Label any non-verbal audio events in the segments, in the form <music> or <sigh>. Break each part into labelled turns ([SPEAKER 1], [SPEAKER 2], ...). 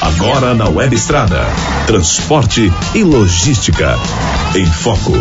[SPEAKER 1] Agora na Web Estrada. Transporte e logística. Em foco.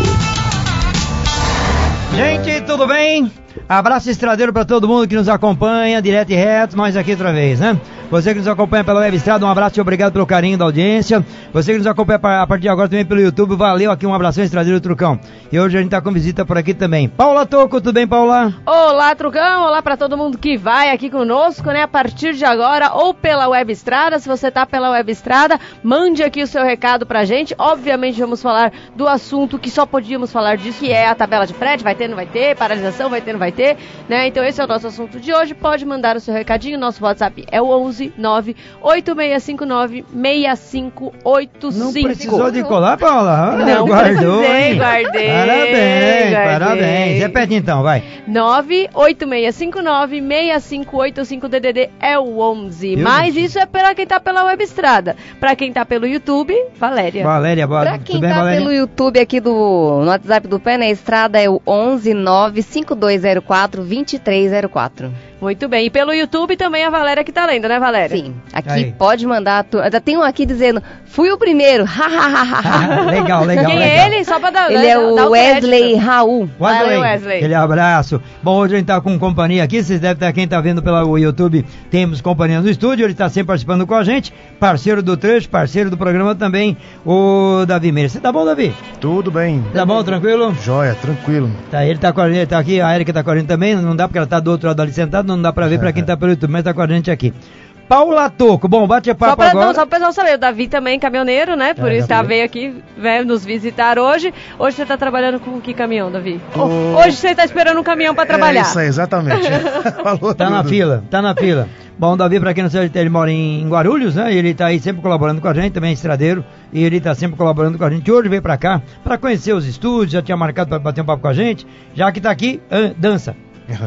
[SPEAKER 2] Gente, tudo bem? Abraço estradeiro para todo mundo que nos acompanha, direto e reto, nós aqui outra vez, né? Você que nos acompanha pela Web Estrada, um abraço e obrigado pelo carinho da audiência. Você que nos acompanha a partir de agora também pelo YouTube, valeu aqui, um abração estradeiro Trucão. E hoje a gente tá com visita por aqui também. Paula Toco, tudo bem, Paula?
[SPEAKER 3] Olá, Trucão, olá para todo mundo que vai aqui conosco, né? A partir de agora, ou pela Web Estrada, se você tá pela Web Estrada, mande aqui o seu recado pra gente. Obviamente vamos falar do assunto que só podíamos falar disso, que é a tabela de frete, vai ter, não vai ter, paralisação, vai ter, não vai ter, né? Então esse é o nosso assunto de hoje. Pode mandar o seu recadinho, nosso WhatsApp é o 11 98659 6585.
[SPEAKER 2] Não precisou de colar, Paula? Ah,
[SPEAKER 3] Não
[SPEAKER 2] guardou,
[SPEAKER 3] precisei,
[SPEAKER 2] hein?
[SPEAKER 3] guardei,
[SPEAKER 2] Parabéns,
[SPEAKER 3] guardei.
[SPEAKER 2] parabéns. Repete então, vai.
[SPEAKER 3] 98659 6585 DDD é o 11.
[SPEAKER 2] Viu,
[SPEAKER 3] Mas
[SPEAKER 2] gente?
[SPEAKER 3] isso é para quem tá pela web estrada. Para quem tá pelo YouTube, Valéria.
[SPEAKER 2] Valéria, boa
[SPEAKER 4] Pra quem
[SPEAKER 2] tudo bem,
[SPEAKER 4] tá
[SPEAKER 2] Valéria?
[SPEAKER 4] pelo YouTube aqui do no WhatsApp do Pé na Estrada é o 11 95204 2304.
[SPEAKER 3] Muito bem. E pelo YouTube também a Valéria que tá lendo, né, Valéria?
[SPEAKER 4] Sim, aqui
[SPEAKER 2] Aí.
[SPEAKER 4] pode mandar. Tu... Ainda tem um aqui dizendo, fui o primeiro. <laughs>
[SPEAKER 2] legal, legal,
[SPEAKER 3] Quem
[SPEAKER 2] legal.
[SPEAKER 3] é ele? Só pra dar
[SPEAKER 4] Ele
[SPEAKER 3] né,
[SPEAKER 4] é o Wesley
[SPEAKER 3] crédito.
[SPEAKER 4] Raul.
[SPEAKER 3] Valeu, Wesley.
[SPEAKER 2] Aquele abraço. Bom, hoje a gente tá com companhia aqui. Vocês devem estar, quem tá vendo pelo YouTube, temos companhia no estúdio. Ele tá sempre participando com a gente. Parceiro do trecho, parceiro do programa também, o Davi Meira. Você tá bom, Davi?
[SPEAKER 5] Tudo bem.
[SPEAKER 2] Tá bom, tranquilo?
[SPEAKER 5] Joia, tranquilo.
[SPEAKER 2] Tá, ele tá com a gente, tá aqui, a Erika tá com a gente também, não dá porque ela tá do outro lado ali sentada, não dá pra ver pra quem <laughs> tá pelo YouTube, mas tá com a gente aqui. Paula Toco, bom, bate
[SPEAKER 3] Só
[SPEAKER 2] papo
[SPEAKER 3] pra,
[SPEAKER 2] agora.
[SPEAKER 3] não, só pro pessoal saber, o Davi também é caminhoneiro, né? Por
[SPEAKER 2] É,
[SPEAKER 3] isso tá, veio aqui veio nos visitar hoje. Hoje você tá trabalhando com que caminhão, Davi?
[SPEAKER 5] Tô-
[SPEAKER 3] Hoje você tá esperando um caminhão pra trabalhar.
[SPEAKER 5] É isso aí, exatamente. <laughs> Falou
[SPEAKER 2] Tá na
[SPEAKER 5] tudo.
[SPEAKER 2] fila, tá na fila. Bom, o Davi, pra quem não sabe, ele mora em Guarulhos, né? Ele tá aí sempre colaborando com a gente, também é estradeiro, e ele tá sempre colaborando com a gente. Hoje veio pra cá pra conhecer os estúdios, já tinha marcado pra bater um papo com a gente, já que tá aqui, dança.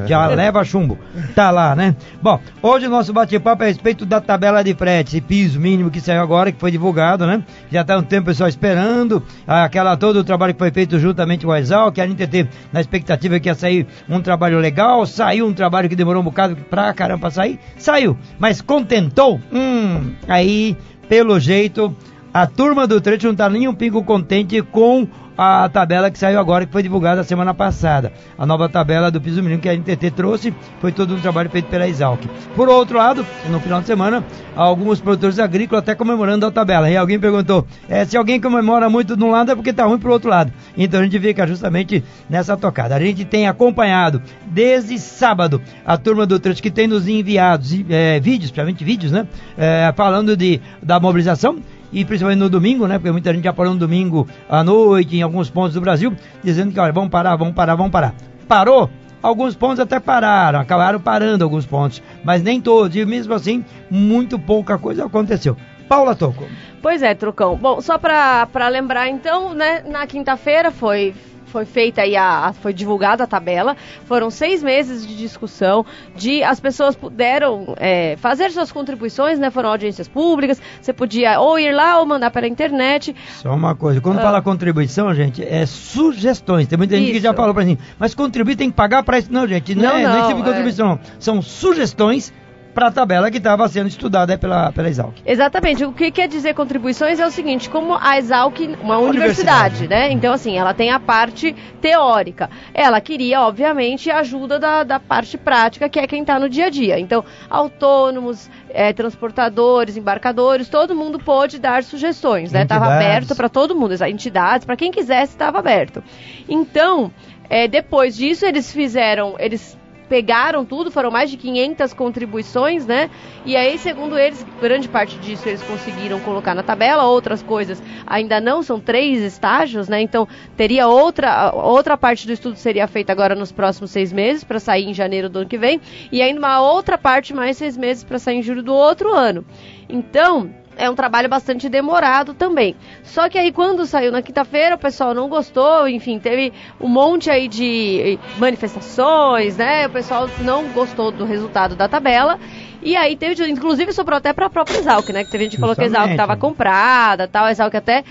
[SPEAKER 2] Já leva chumbo. Tá lá, né? Bom, hoje o nosso bate-papo é a respeito da tabela de frete, esse piso mínimo que saiu agora, que foi divulgado, né? Já tá um tempo pessoal esperando, aquela todo o trabalho que foi feito juntamente com a Exal, que a gente teve na expectativa que ia sair um trabalho legal, saiu um trabalho que demorou um bocado pra caramba sair, saiu, mas contentou? Hum, aí, pelo jeito, a turma do trecho não tá nem um pingo contente com a tabela que saiu agora, que foi divulgada semana passada. A nova tabela do piso mínimo que a NTT trouxe, foi todo um trabalho feito pela Exalc. Por outro lado, no final de semana, alguns produtores agrícolas até comemorando a tabela. E alguém perguntou, eh, se alguém comemora muito de um lado é porque tá ruim pro outro lado. Então a gente fica justamente nessa tocada. A gente tem acompanhado desde sábado a turma do trecho que tem nos enviado eh, vídeos, principalmente vídeos, né? Eh, falando de, da mobilização e principalmente no domingo, né? Porque muita gente já parou no domingo à noite em alguns pontos do Brasil, dizendo que, olha, vamos parar, vamos parar, vamos parar. Parou? Alguns pontos até pararam, acabaram parando alguns pontos, mas nem todos, e mesmo assim, muito pouca coisa aconteceu. Paula Toco.
[SPEAKER 3] Pois é, Trucão. Bom, só pra lembrar então, né, na quinta-feira foi foi feita aí a, a- foi divulgada a tabela. Foram seis meses de discussão, de as pessoas puderam é, fazer suas contribuições, né? Foram audiências públicas. Você podia ou ir lá ou mandar pela internet.
[SPEAKER 2] Só uma coisa, quando
[SPEAKER 3] Ah.
[SPEAKER 2] fala contribuição, gente, é sugestões. Tem muita gente que
[SPEAKER 3] Isso.
[SPEAKER 2] já falou pra mim, mas contribuir tem que pagar pra isso. Não, gente, não,
[SPEAKER 3] Não,
[SPEAKER 2] é, não é tipo de
[SPEAKER 3] é.
[SPEAKER 2] contribuição, não. São sugestões pra tabela que estava sendo estudada pela, pela Exalc.
[SPEAKER 3] Exatamente. O que quer dizer contribuições é o seguinte, como a Exalc, uma
[SPEAKER 2] Universidade.
[SPEAKER 3] universidade, né? Então, assim, ela tem a parte teórica. Ela queria, obviamente, a ajuda da, da parte prática, que é quem está no dia a dia. Então, autônomos, eh, transportadores, embarcadores, todo mundo pôde dar sugestões, né? Estava aberto para todo mundo, entidades, para quem quisesse, estava aberto. Então, eh, depois disso, eles fizeram, eles pegaram tudo, foram mais de 500 contribuições, né? E aí, segundo eles, grande parte disso eles conseguiram colocar na tabela, outras coisas ainda não, são três estágios, né? Então, teria outra, outra parte do estudo seria feita agora nos próximos seis meses, para sair em janeiro do ano que vem, e ainda uma outra parte mais seis meses para sair em julho do outro ano. Então, é um trabalho bastante demorado também. Só que aí quando saiu na quinta-feira, o pessoal não gostou, enfim, teve um monte aí de manifestações, né? O pessoal não gostou do resultado da tabela. E aí teve, inclusive sobrou até para a própria Exalc, né? Que teve gente que falou que a Exalc estava comprada, tal. A Exalc até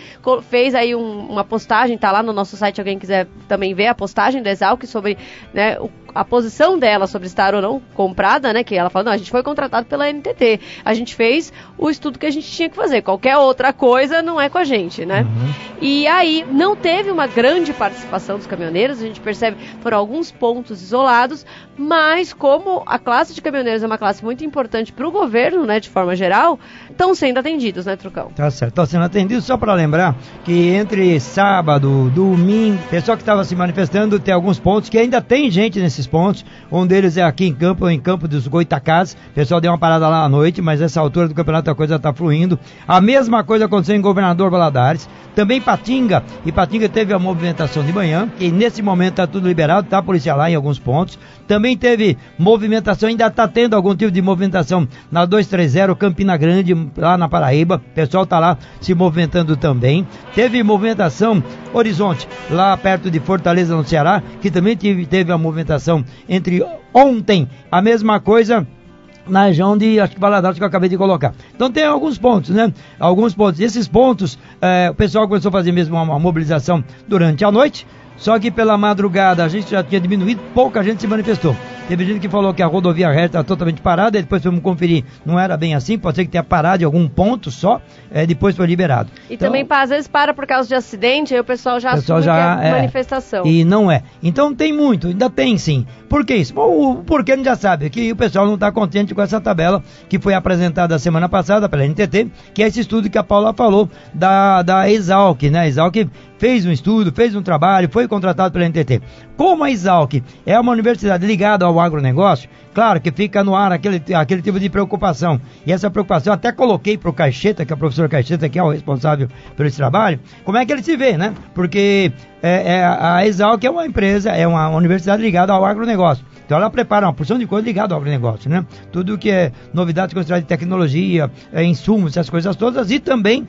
[SPEAKER 3] fez aí um- uma postagem, tá lá no nosso site, alguém quiser também ver a postagem da Exalc sobre né, o- a posição dela sobre estar ou não comprada, né? Que ela fala, não, a gente foi contratado pela NTT. A gente fez o estudo que a gente tinha que fazer. Qualquer outra coisa não é com a gente, né?
[SPEAKER 2] Uhum.
[SPEAKER 3] E aí não teve uma grande participação dos caminhoneiros, a gente percebe foram alguns pontos isolados, mas como a classe de caminhoneiros é uma classe muito importante para o governo, né, de forma geral, estão sendo atendidos, né, Trucão?
[SPEAKER 2] Tá certo, estão sendo atendidos. Só para lembrar que entre sábado, domingo, pessoal que estava se manifestando, tem alguns pontos que ainda tem gente nesses pontos. Um deles é aqui em campo, em campo dos Goitacás. O pessoal deu uma parada lá à noite, mas essa altura do campeonato a coisa está fluindo. A mesma coisa aconteceu em Governador Valadares. Também Patinga, e Patinga teve a movimentação de manhã, e nesse momento está tudo liberado, está policial lá em alguns pontos. Também teve movimentação, ainda está tendo algum tipo de movimentação na 230 Campina Grande, lá na Paraíba. O pessoal está lá se movimentando também. Teve movimentação Horizonte, lá perto de Fortaleza, no Ceará, que também teve, teve a movimentação entre ontem, a mesma coisa na região de acho que que eu acabei de colocar. Então tem alguns pontos, né? Alguns pontos. Esses pontos, eh, o pessoal começou a fazer mesmo uma, uma mobilização durante a noite. Só que pela madrugada a gente já tinha diminuído, pouca gente se manifestou. Teve gente que falou que a rodovia reta está totalmente parada, depois fomos conferir, não era bem assim, pode ser que tenha parado em algum ponto só, é, depois foi liberado.
[SPEAKER 3] E então, também às vezes para por causa de acidente, aí o pessoal já
[SPEAKER 2] pessoal
[SPEAKER 3] assume
[SPEAKER 2] já,
[SPEAKER 3] é,
[SPEAKER 2] é,
[SPEAKER 3] manifestação.
[SPEAKER 2] E não é. Então tem muito, ainda tem sim. Por que isso? Bom, o porquê a gente já sabe, que o pessoal não está contente com essa tabela que foi apresentada semana passada pela NTT, que é esse estudo que a Paula falou da, da Exalc, né? A Exalc fez um estudo, fez um trabalho, foi contratado pela NTT. Como a Exalc é uma universidade ligada ao agronegócio, claro que fica no ar aquele, aquele tipo de preocupação. E essa preocupação até coloquei para o Caixeta, que é o professor Caixeta, que é o responsável por esse trabalho, como é que ele se vê, né? Porque é, é, a Exalc é uma empresa, é uma universidade ligada ao agronegócio. Então ela prepara uma porção de coisa ligada ao agronegócio, né? Tudo que é novidades consideradas de tecnologia, é, insumos, essas coisas todas, e também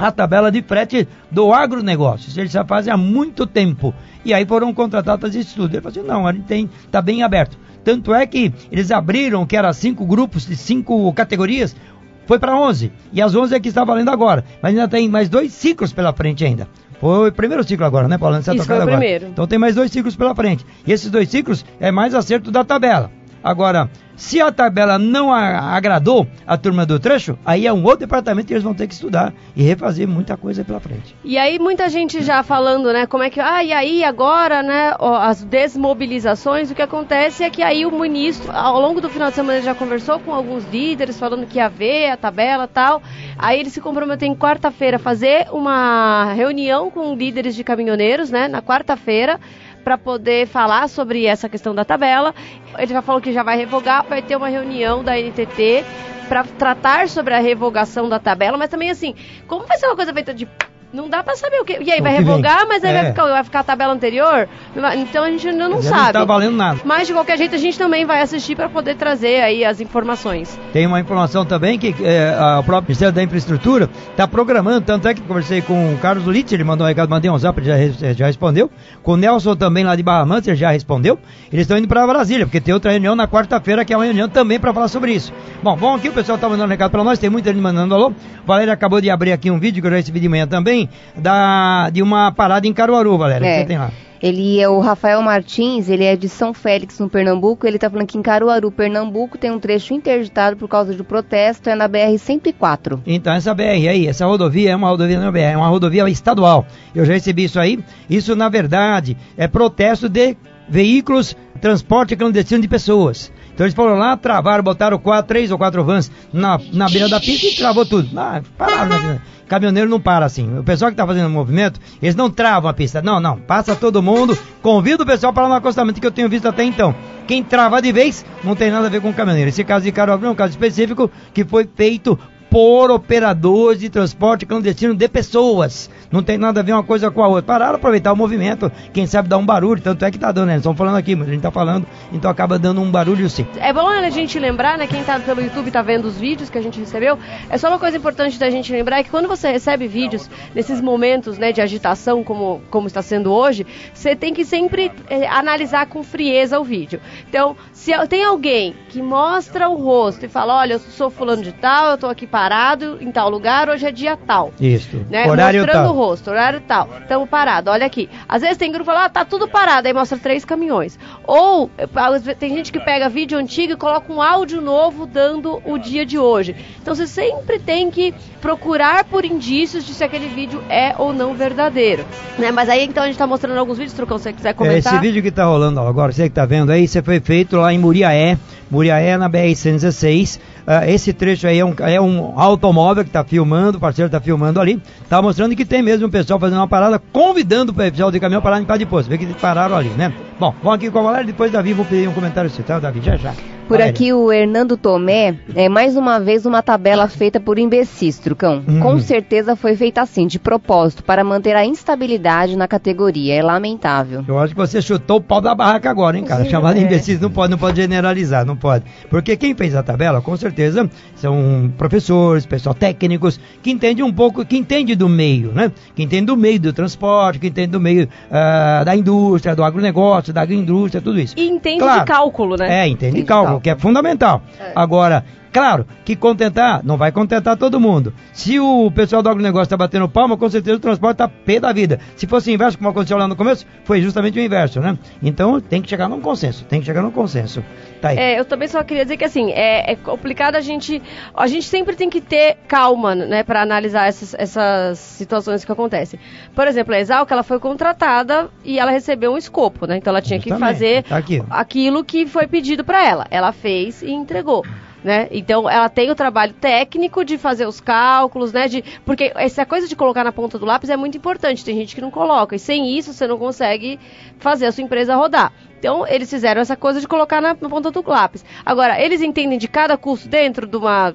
[SPEAKER 2] a tabela de frete do agronegócio. Eles já fazem há muito tempo. E aí foram contratados para esse estudo. Ele falou assim, não, a gente tem, está bem aberto. Tanto é que eles abriram, que era cinco grupos de cinco categorias, foi para 11. E as 11 é que está valendo agora. Mas ainda tem mais dois ciclos pela frente ainda. Foi o primeiro ciclo agora, né, Paulo?
[SPEAKER 3] Isso foi o
[SPEAKER 2] agora.
[SPEAKER 3] primeiro.
[SPEAKER 2] Então tem mais dois ciclos pela frente. E esses dois ciclos é mais acerto da tabela. Agora, se a tabela não agradou a turma do trecho, aí é um outro departamento que eles vão ter que estudar e refazer muita coisa pela frente.
[SPEAKER 3] E aí muita gente já falando, né, como é que, ah, e aí agora, né, ó, as desmobilizações, o que acontece é que aí o ministro, ao longo do final de semana, já conversou com alguns líderes, falando que ia ver a tabela tal, aí ele se comprometeu em quarta-feira a fazer uma reunião com líderes de caminhoneiros, né, na quarta-feira, para poder falar sobre essa questão da tabela. Ele já falou que já vai revogar, vai ter uma reunião da NTT para tratar sobre a revogação da tabela, mas também assim, como vai ser uma coisa feita de não dá pra saber o que. E aí,
[SPEAKER 2] O
[SPEAKER 3] vai
[SPEAKER 2] vem.
[SPEAKER 3] revogar, mas aí
[SPEAKER 2] É.
[SPEAKER 3] vai, ficar, vai ficar a tabela anterior? Então a gente ainda não
[SPEAKER 2] Já
[SPEAKER 3] sabe.
[SPEAKER 2] Não tá valendo nada.
[SPEAKER 3] Mas de qualquer jeito a gente também vai assistir para poder trazer aí as informações.
[SPEAKER 2] Tem uma informação também que é, o próprio Ministério da Infraestrutura está programando, tanto é que conversei com o Carlos Litz, ele mandou um recado, mandei um zap, ele já, já respondeu. Com o Nelson também lá de Barra Mansa, ele já respondeu. Eles estão indo para Brasília, porque tem outra reunião na quarta-feira, que é uma reunião também para falar sobre isso. Bom, bom aqui, o pessoal está mandando um recado para nós, tem muita gente mandando alô. Valéria acabou de abrir aqui um vídeo que eu já recebi de manhã também, da, de uma parada em Caruaru, Valéria, que
[SPEAKER 4] É.
[SPEAKER 2] você tem lá.
[SPEAKER 4] Ele é o Rafael Martins, ele é de São Félix, no Pernambuco. Ele tá falando que em Caruaru, Pernambuco, tem um trecho interditado por causa de protesto, é na BR-104.
[SPEAKER 2] Então, essa BR aí, essa rodovia é uma rodovia não é BR, é uma rodovia estadual. Eu já recebi isso aí. Isso, na verdade, é protesto de veículos, transporte clandestino de pessoas. Então eles foram lá, travaram, botaram quatro, três ou quatro vans na, na beira da pista e travou tudo. Ah, pararam, né? Caminhoneiro não para assim. O pessoal que está fazendo o movimento, eles não travam a pista. Não, não. Passa todo mundo. Convido o pessoal para lá no acostamento que eu tenho visto até então. Quem trava de vez não tem nada a ver com o caminhoneiro. Esse caso de Caruaru é um caso específico que foi feito por operadores de transporte clandestino de pessoas. Não tem nada a ver uma coisa com a outra. Pararam aproveitar o movimento, quem sabe dar um barulho, tanto é que tá dando, né? Estão falando aqui, mas a gente tá falando, então acaba dando um barulho sim.
[SPEAKER 3] É bom a gente lembrar, né, quem tá pelo YouTube tá vendo os vídeos que a gente recebeu, é só uma coisa importante da gente lembrar é que quando você recebe vídeos nesses momentos, né, de agitação como, como está sendo hoje, você tem que sempre eh, analisar com frieza o vídeo. Então, se tem alguém que mostra o rosto e fala, olha, eu sou fulano de tal, eu tô aqui parado em tal lugar, hoje é dia tal.
[SPEAKER 2] Isso.
[SPEAKER 3] Né?
[SPEAKER 2] Horário
[SPEAKER 3] Mostrando
[SPEAKER 2] tal.
[SPEAKER 3] o rosto, horário tal. Estamos parados, olha aqui. Às vezes tem grupo que fala, ah, tá tudo parado, aí mostra três caminhões. Ou tem gente que pega vídeo antigo e coloca um áudio novo dando o dia de hoje. Então você sempre tem que procurar por indícios de se aquele vídeo é ou não verdadeiro. Né? Mas aí então a gente tá mostrando alguns vídeos, Trucão, se você quiser
[SPEAKER 2] É,
[SPEAKER 3] comentar.
[SPEAKER 2] esse vídeo que tá rolando agora, você que tá vendo aí, você foi feito lá em Muriaé, Muriaé na BR-116. Ah, esse trecho aí é um, é um automóvel que tá filmando, o parceiro tá filmando ali, tá mostrando que tem mesmo um pessoal fazendo uma parada, convidando o pessoal de caminhão para lá em Pá de Poço. Vê que pararam ali, né? Bom, vamos aqui com a Valéria, depois Davi, vou pedir um comentário seu, tá, Davi? Já já.
[SPEAKER 4] Por
[SPEAKER 2] Valéria.
[SPEAKER 4] aqui o Hernando Tomé é mais uma vez uma tabela feita por imbecis, Trucão.
[SPEAKER 2] Hum.
[SPEAKER 4] Com certeza foi feita assim, de propósito, para manter a instabilidade na categoria. É lamentável.
[SPEAKER 2] Eu acho que você chutou o pau da barraca agora, hein, cara? Chamado de
[SPEAKER 4] É.
[SPEAKER 2] imbecis não pode, não pode generalizar, não pode. Porque quem fez a tabela, com certeza, são professores, pessoal técnicos, que entende um pouco, que entende do meio, né? Que entende do meio do transporte, que entende do meio ah, da indústria, do agronegócio, da agroindústria, tudo isso.
[SPEAKER 3] E entende
[SPEAKER 2] Claro.
[SPEAKER 3] de cálculo, né?
[SPEAKER 2] É, entende
[SPEAKER 4] Entende
[SPEAKER 2] cálculo,
[SPEAKER 4] cálculo.
[SPEAKER 2] que é fundamental. Agora, claro, que contentar, não vai contentar todo mundo. Se o pessoal do agronegócio está batendo palma, com certeza o transporte está pé da vida. Se fosse inverso, como aconteceu lá no começo, foi justamente o inverso, né? Então tem que chegar num consenso, tem que chegar num consenso. Tá aí.
[SPEAKER 3] É, eu também só queria dizer que assim, é, é complicado a gente. A gente sempre tem que ter calma, né, para analisar essas, essas situações que acontecem. Por exemplo, a Exalc, ela foi contratada e ela recebeu um escopo, né? Então ela tinha que
[SPEAKER 2] Justamente,
[SPEAKER 3] fazer
[SPEAKER 2] tá
[SPEAKER 3] aquilo que foi pedido para ela. Ela fez e entregou. Né? Então ela tem o trabalho técnico de fazer os cálculos, né? De, porque essa coisa de colocar na ponta do lápis é muito importante. Tem gente que não coloca. E sem isso você não consegue fazer a sua empresa rodar. Então eles fizeram essa coisa de colocar na, na ponta do lápis. Agora, eles entendem de cada custo dentro de uma.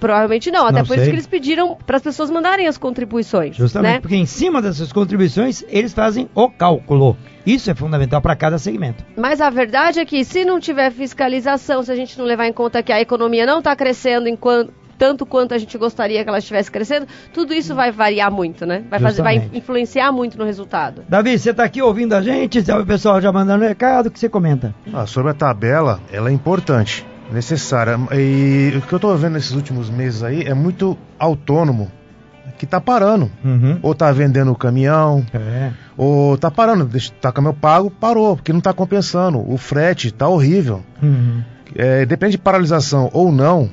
[SPEAKER 3] Provavelmente não, até
[SPEAKER 2] Não
[SPEAKER 3] por
[SPEAKER 2] sei.
[SPEAKER 3] isso que eles pediram para as pessoas mandarem as contribuições.
[SPEAKER 2] Justamente
[SPEAKER 3] né?
[SPEAKER 2] porque em cima dessas contribuições, eles fazem o cálculo. Isso é fundamental para cada segmento.
[SPEAKER 3] Mas a verdade é que se não tiver fiscalização, se a gente não levar em conta que a economia não está crescendo enquanto tanto quanto a gente gostaria que ela estivesse crescendo, tudo isso vai variar muito, né? Vai, fazer, vai influenciar muito no resultado.
[SPEAKER 2] Davi, você está aqui ouvindo a gente, o pessoal já mandando recado, o que você comenta?
[SPEAKER 5] Ah, sobre a tabela, ela é importante, necessária. E o que eu tô vendo nesses últimos meses aí é muito autônomo que tá parando.
[SPEAKER 2] Uhum.
[SPEAKER 5] Ou tá vendendo o caminhão,
[SPEAKER 2] É.
[SPEAKER 5] ou tá parando, deixa, tá caminhão pago, parou, porque não tá compensando. O frete tá horrível.
[SPEAKER 2] Uhum.
[SPEAKER 5] É, depende de paralisação ou não,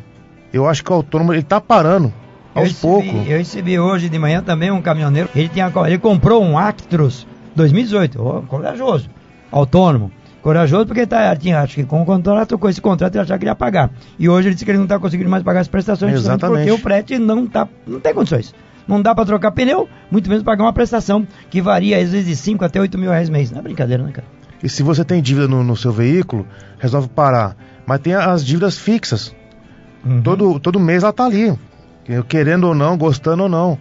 [SPEAKER 5] eu acho que o autônomo ele tá parando
[SPEAKER 2] Eu
[SPEAKER 5] aos
[SPEAKER 2] recebi,
[SPEAKER 5] poucos.
[SPEAKER 2] eu recebi hoje de manhã também um caminhoneiro. Ele, tinha, ele comprou um Actros 2018, ó, corajoso, autônomo. Corajoso porque ele tá, tinha, acho que com o contrato, com esse contrato ele achava que ele ia pagar. E hoje ele disse que ele não está conseguindo mais pagar as prestações,
[SPEAKER 5] Exatamente.
[SPEAKER 2] porque o frete não, tá, não tem condições. Não dá para trocar pneu, muito menos pagar uma prestação que varia às vezes de 5 até 8 mil reais mês. Não é brincadeira, né, cara?
[SPEAKER 5] E se você tem dívida no, no seu veículo, resolve parar. Mas tem as dívidas fixas.
[SPEAKER 2] Uhum.
[SPEAKER 5] Todo, todo mês ela tá ali. Querendo ou não, gostando ou não.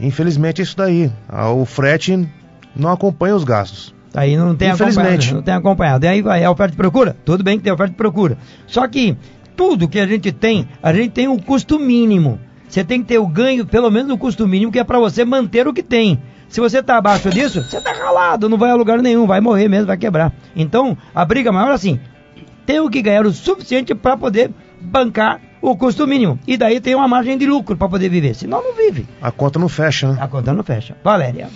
[SPEAKER 5] Infelizmente é isso daí. Ah, O frete não acompanha os gastos.
[SPEAKER 2] Aí não tem
[SPEAKER 5] Infelizmente.
[SPEAKER 2] acompanhado. Não tem acompanhado. E aí vai, é oferta e procura? Tudo bem que tem oferta e procura. Só que tudo que a gente tem, a gente tem um custo mínimo. Você tem que ter o ganho, pelo menos no custo mínimo, que é para você manter o que tem. Se você está abaixo disso, você está ralado, não vai a lugar nenhum, vai morrer mesmo, vai quebrar. Então, a briga maior é assim, tenho que ganhar o suficiente para poder bancar o custo mínimo. E daí tem uma margem de lucro para poder viver. Senão não vive.
[SPEAKER 5] A conta não fecha, né?
[SPEAKER 2] A conta não fecha. Valéria.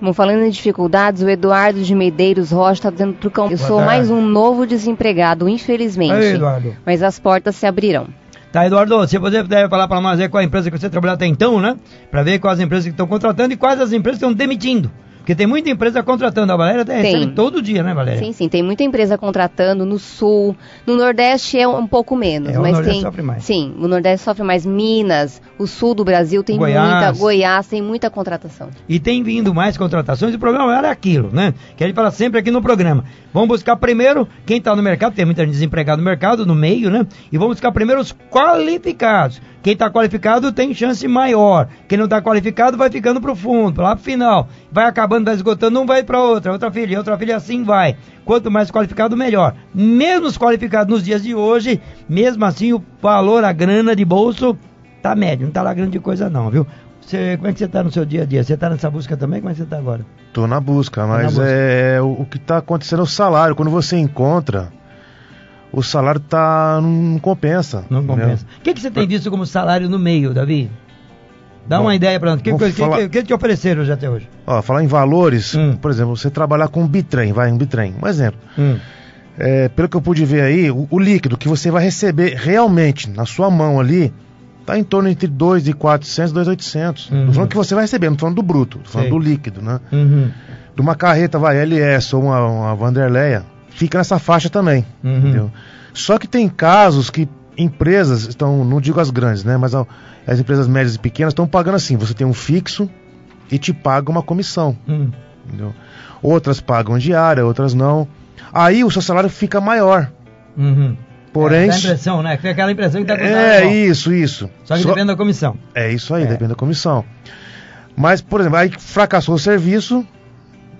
[SPEAKER 4] Bom, falando em dificuldades, o Eduardo de Medeiros Rocha está dizendo pro cão, eu sou
[SPEAKER 2] tarde.
[SPEAKER 4] mais um novo desempregado, infelizmente.
[SPEAKER 2] Ei, Eduardo.
[SPEAKER 4] Mas as portas se abrirão.
[SPEAKER 2] Tá, Eduardo, se você puder falar para nós aí qual a empresa que você trabalhou até então, né? Para ver quais as empresas que estão contratando e quais as empresas que estão demitindo. Porque tem muita empresa contratando. A Valéria até
[SPEAKER 4] Tem.
[SPEAKER 2] recebe todo dia, né, Valéria?
[SPEAKER 4] Sim, sim, tem muita empresa contratando no sul, no Nordeste é um pouco menos,
[SPEAKER 2] É, o
[SPEAKER 4] mas
[SPEAKER 2] Nordeste
[SPEAKER 4] tem
[SPEAKER 2] sofre mais.
[SPEAKER 4] Sim, o Nordeste sofre mais, Minas, o sul do Brasil tem
[SPEAKER 2] Goiás.
[SPEAKER 4] muita, Goiás tem muita contratação.
[SPEAKER 2] E tem vindo mais contratações. O problema maior é aquilo, né? Que a gente fala sempre aqui no programa. Vamos buscar primeiro quem está no mercado, tem muita gente desempregada no mercado, no meio, né? E vamos buscar primeiro os qualificados. Quem está qualificado tem chance maior. Quem não está qualificado vai ficando pro fundo, lá pro final. Vai acabando, vai esgotando, um vai para outra, outra filha, outra filha, assim vai. Quanto mais qualificado, melhor. Mesmo os qualificados nos dias de hoje, mesmo assim o valor, a grana de bolso, tá médio, não tá lá grande coisa não, viu? Você, como é que você tá no seu dia a dia? Você tá nessa busca também? Como é que você tá agora?
[SPEAKER 5] Tô na busca, mas
[SPEAKER 2] busca.
[SPEAKER 5] é o, o que tá acontecendo é o salário. Quando você encontra o salário tá não compensa.
[SPEAKER 2] Não compensa. O que, que você tem visto como salário no meio, Davi? Dá
[SPEAKER 5] Bom,
[SPEAKER 2] uma ideia pra nós. O que, que,
[SPEAKER 5] falar-
[SPEAKER 2] que, que te ofereceram já até hoje?
[SPEAKER 5] Ó, falar em valores,
[SPEAKER 2] Hum.
[SPEAKER 5] por exemplo, você trabalhar com um bitrem, vai, um bitrem, um exemplo.
[SPEAKER 2] Hum.
[SPEAKER 5] É, pelo que eu pude ver aí, o, o líquido que você vai receber realmente na sua mão ali, tá em torno entre 2.400 e 2.800.
[SPEAKER 2] Uhum.
[SPEAKER 5] Tô falando que você vai receber, não tô falando do bruto, tô falando
[SPEAKER 2] Sei.
[SPEAKER 5] do líquido, né?
[SPEAKER 2] Uhum.
[SPEAKER 5] De uma carreta, vai, LS ou uma, uma Vanderleia, fica nessa faixa também,
[SPEAKER 2] Uhum.
[SPEAKER 5] entendeu? Só que tem casos que empresas estão, não digo as grandes, né, mas as empresas médias e pequenas estão pagando assim, você tem um fixo e te paga uma comissão,
[SPEAKER 2] Hum.
[SPEAKER 5] entendeu? Outras pagam diária, outras não. Aí o seu salário fica maior.
[SPEAKER 2] Uhum.
[SPEAKER 5] Porém,
[SPEAKER 2] É, dá a impressão, né? Fica aquela impressão que tá com
[SPEAKER 5] é
[SPEAKER 2] bom.
[SPEAKER 5] isso, isso.
[SPEAKER 2] Só que
[SPEAKER 5] Só-
[SPEAKER 2] depende da comissão.
[SPEAKER 5] É isso aí,
[SPEAKER 2] É.
[SPEAKER 5] depende da comissão. Mas, por exemplo, aí fracassou o serviço,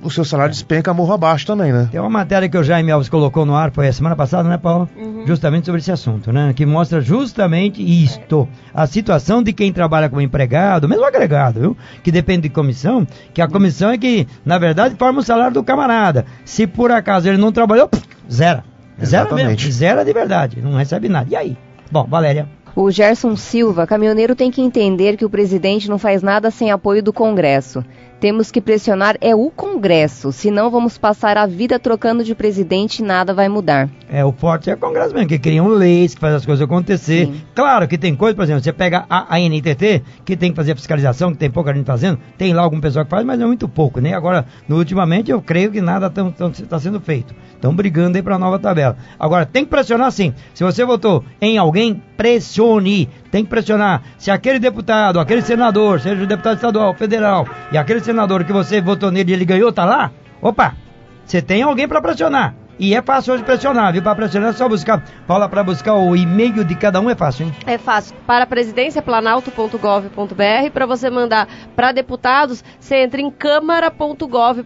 [SPEAKER 5] o seu salário despenca morro abaixo também, né?
[SPEAKER 2] Tem uma matéria que o Jaime Alves colocou no ar, foi a semana passada, né, Paulo? Justamente sobre esse assunto, né? Que mostra justamente isto. A situação de quem trabalha como empregado, mesmo agregado, viu? Que depende de comissão, que a comissão é que, na verdade, forma o salário do camarada. Se por acaso ele não trabalhou, pff, zera. Zero mesmo.
[SPEAKER 5] Exatamente.
[SPEAKER 2] Zero de verdade. Não recebe nada. E aí? Bom, Valéria.
[SPEAKER 4] O Gerson Silva, caminhoneiro tem que entender que o presidente não faz nada sem apoio do Congresso. Temos que pressionar é o Congresso, senão vamos passar a vida trocando de presidente e nada vai mudar.
[SPEAKER 2] É, o forte é o Congresso mesmo, que criam leis, que faz as coisas acontecer.
[SPEAKER 4] Sim.
[SPEAKER 2] Claro que tem coisa, por exemplo, você pega a, a NTT, que tem que fazer a fiscalização, que tem pouca gente fazendo, tem lá algum pessoal que faz, mas é muito pouco, né? Agora, no, ultimamente, eu creio que nada está sendo feito. Estão brigando aí para a nova tabela. Agora, tem que pressionar sim. Se você votou em alguém, pressione. Tem que pressionar. Se aquele deputado, aquele senador, seja o deputado estadual, federal, e aquele senador que você votou nele e ele ganhou, tá lá, opa, você tem alguém para pressionar. E é fácil hoje pressionar, viu? Para pressionar é só buscar. Paula, para buscar o e-mail de cada um é fácil, hein?
[SPEAKER 3] É fácil. Para a presidência, planalto.gov.br. Para você mandar para deputados, você entra em câmara.gov.br.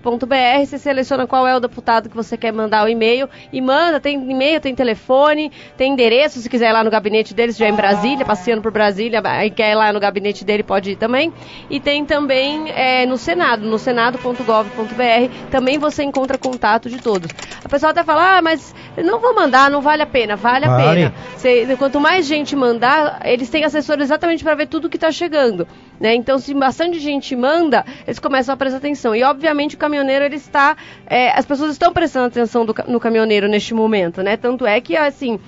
[SPEAKER 3] Você seleciona qual é o deputado que você quer mandar o e-mail e manda. Tem e-mail, tem telefone, tem endereço. Se quiser ir lá no gabinete dele, se já é em Brasília, passeando por Brasília, aí quer ir lá no gabinete dele, pode ir também. E tem também é, no Senado, no senado.gov.br. Também você encontra contato de todos. A pessoa até fala, ah, mas não vou mandar, não vale a pena. Vale a
[SPEAKER 2] Vale.
[SPEAKER 3] pena. Cê- quanto mais gente mandar, eles têm assessores exatamente para ver tudo que está chegando. Né? Então, se bastante gente manda, eles começam a prestar atenção. E, obviamente, o caminhoneiro, ele está... é, as pessoas estão prestando atenção do no caminhoneiro neste momento, né? Tanto é que, assim,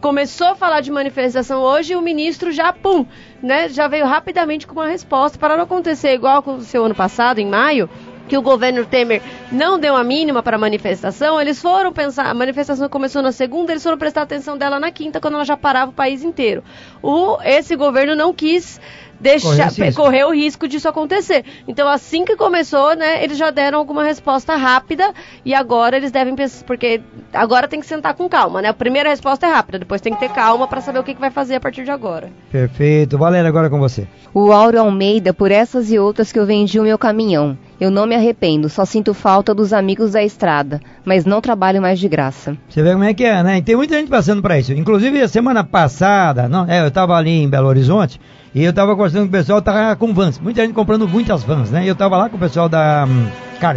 [SPEAKER 3] começou a falar de manifestação hoje e o ministro já, pum, né? Já veio rapidamente com uma resposta para não acontecer igual aconteceu ano passado, em maio, que o governo Temer não deu a mínima para a manifestação, eles foram pensar, a manifestação começou na segunda, eles foram prestar atenção dela na quinta, quando ela já parava o país inteiro. O, esse governo não quis deixar
[SPEAKER 2] risco.
[SPEAKER 3] correr o risco disso acontecer. Então, assim que começou, né, eles já deram alguma resposta rápida e agora eles devem pensar, porque agora tem que sentar com calma, né? A primeira resposta é rápida, depois tem que ter calma para saber o que, que vai fazer a partir de agora.
[SPEAKER 2] Perfeito. Valéria, agora com você.
[SPEAKER 4] O Áureo Almeida, por essas e outras que eu vendi o meu caminhão. Eu não me arrependo, só sinto falta dos amigos da estrada, mas não trabalho mais de graça.
[SPEAKER 2] Você vê como é que é, né? E tem muita gente passando para isso. Inclusive, a semana passada, não, é, eu estava ali em Belo Horizonte e eu estava conversando com o pessoal, tava com vans. Muita gente comprando muitas vans, né? E eu estava lá com o pessoal da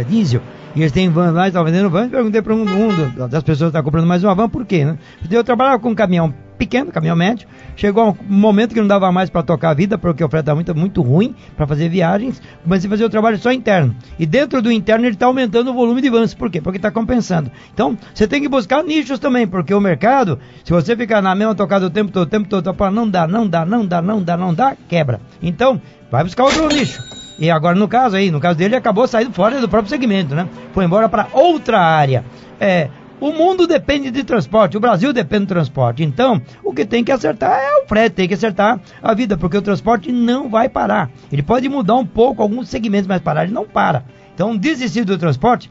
[SPEAKER 2] Diesel e eles têm van lá, estavam vendendo van. Perguntei para um, um das pessoas que está comprando mais uma van, por quê, né? Eu trabalhava com um caminhão pequeno, caminhão médio. Chegou um momento que não dava mais para tocar a vida, porque o frete estava muito, muito ruim para fazer viagens. Comecei a fazer o trabalho só interno. E dentro do interno ele está aumentando o volume de vans. Por quê? Porque está compensando. Então, você tem que buscar nichos também, porque o mercado, se você ficar na mesma tocada o tempo todo, o tempo todo, tá não dá, não dá, não dá, não dá, não dá, quebra. Então, vai buscar outro nicho. E agora, no caso aí, no caso dele, ele acabou saindo fora do próprio segmento, né? Foi embora para outra área. É, o mundo depende de transporte, o Brasil depende do transporte. Então, o que tem que acertar é o frete, tem que acertar a vida, porque o transporte não vai parar. Ele pode mudar um pouco alguns segmentos, mas parar ele não para. Então, desistir do transporte,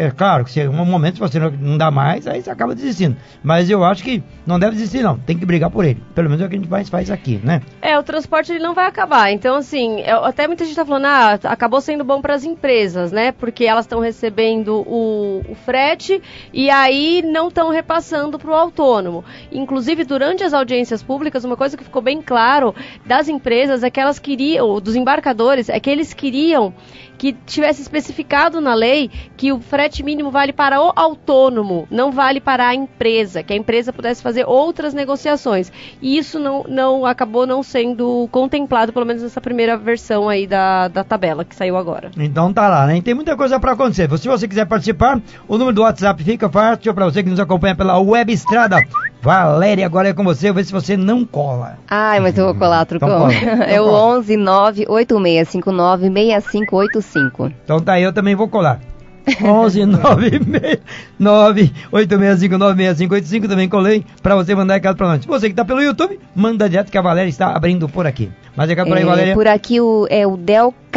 [SPEAKER 2] é claro que em um momento você não, dá mais, aí você acaba desistindo. Mas eu acho que não deve desistir, não. Tem que brigar por ele. Pelo menos é o que a gente mais faz aqui, né?
[SPEAKER 3] É, o transporte ele não vai acabar. Então, assim, é, até muita gente está falando, ah, acabou sendo bom para as empresas, né? Porque elas estão recebendo o, o frete e aí não estão repassando para o autônomo. Inclusive, durante as audiências públicas, uma coisa que ficou bem claro das empresas é que elas queriam, dos embarcadores, é que eles queriam que tivesse especificado na lei que o frete mínimo vale para o autônomo, não vale para a empresa, que a empresa pudesse fazer outras negociações. E isso não, não acabou não sendo contemplado, pelo menos nessa primeira versão aí da, da tabela que saiu agora.
[SPEAKER 2] Então tá lá, né? Tem muita coisa para acontecer. Se você quiser participar, o número do WhatsApp fica fácil para você que nos acompanha pela Web Estrada. Valéria, agora é com você, vê se você não cola.
[SPEAKER 4] Ai, mas eu vou colar, Trucão.
[SPEAKER 2] Então cola. <laughs>
[SPEAKER 4] é
[SPEAKER 2] Então
[SPEAKER 4] o
[SPEAKER 2] cola.
[SPEAKER 4] 11 98659 6585.
[SPEAKER 2] Então tá eu também vou colar. <laughs> 11 986596585 também colei pra você mandar recado pra nós. Você que tá pelo YouTube, manda direto que a Valéria está abrindo por aqui. Mais recado por aí,
[SPEAKER 4] É,
[SPEAKER 2] Valéria?
[SPEAKER 4] por aqui o, é o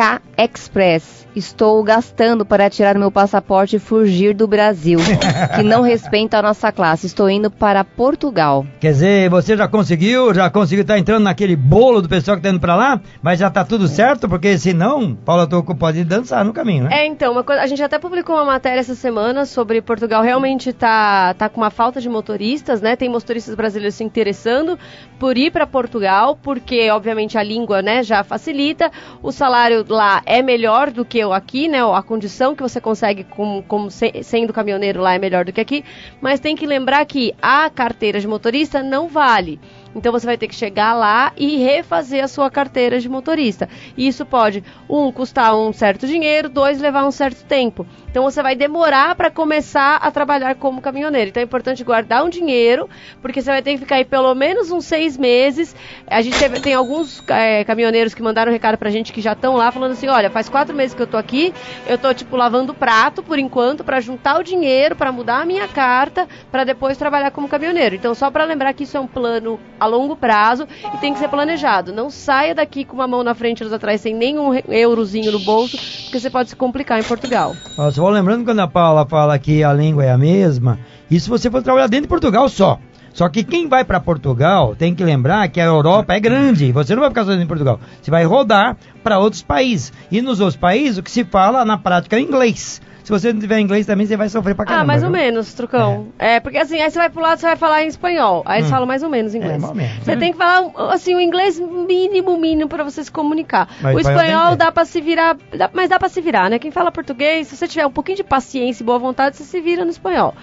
[SPEAKER 4] Delca Express. Estou gastando para tirar meu passaporte e fugir do Brasil, <laughs> que não respeita a nossa classe. Estou indo para Portugal.
[SPEAKER 2] Quer dizer, você já conseguiu, já conseguiu estar entrando naquele bolo do pessoal que tá indo pra lá, mas já tá tudo certo, porque senão, Paula Toco pode dançar no caminho, né?
[SPEAKER 3] É, então, uma coisa, a gente até publicou uma matéria essa semana sobre Portugal realmente tá, tá com uma falta de motoristas, né? Tem motoristas brasileiros se interessando por ir para Portugal, porque obviamente a língua, né, já facilita. O salário lá é melhor do que o aqui, né? A condição que você consegue como, como se- sendo caminhoneiro lá é melhor do que aqui, mas tem que lembrar que a carteira de motorista não vale. Então você vai ter que chegar lá e refazer a sua carteira de motorista. E isso pode, um, custar um certo dinheiro, dois, levar um certo tempo. Então você vai demorar para começar a trabalhar como caminhoneiro. Então é importante guardar um dinheiro, porque você vai ter que ficar aí pelo menos uns seis meses. A gente teve- tem alguns é, caminhoneiros que mandaram um recado pra gente que já estão lá falando assim: olha, faz quatro meses que eu tô aqui, eu tô tipo lavando prato por enquanto para juntar o dinheiro, para mudar a minha carta, para depois trabalhar como caminhoneiro. Então só para lembrar que isso é um plano a longo prazo e tem que ser planejado. Não saia daqui com uma mão na frente e outra atrás sem nenhum eurozinho no bolso, porque você pode se complicar em Portugal.
[SPEAKER 2] Só vou lembrando quando a Paula fala que a língua é a mesma, isso você for trabalhar dentro de Portugal só. Só que quem vai para Portugal tem que lembrar que a Europa é grande. Você não vai ficar dentro de Portugal. Você vai rodar para outros países. E nos outros países o que se fala na prática é inglês. Se você não tiver inglês também você vai sofrer pra caramba.
[SPEAKER 3] ah, mais ou
[SPEAKER 2] viu?
[SPEAKER 3] menos, trucão. É. porque assim, aí você vai pro lado, você vai falar em espanhol. Aí
[SPEAKER 2] Hum.
[SPEAKER 3] falam mais ou menos inglês.
[SPEAKER 2] É, mais ou menos,
[SPEAKER 3] Você
[SPEAKER 2] né?
[SPEAKER 3] tem que falar, assim, o inglês mínimo, mínimo pra você se comunicar.
[SPEAKER 2] Mas
[SPEAKER 3] o
[SPEAKER 2] espanhol
[SPEAKER 3] dá pra se virar, dá- mas dá pra se virar, né? Quem fala português, se você tiver um pouquinho de paciência e boa vontade, você se vira no espanhol.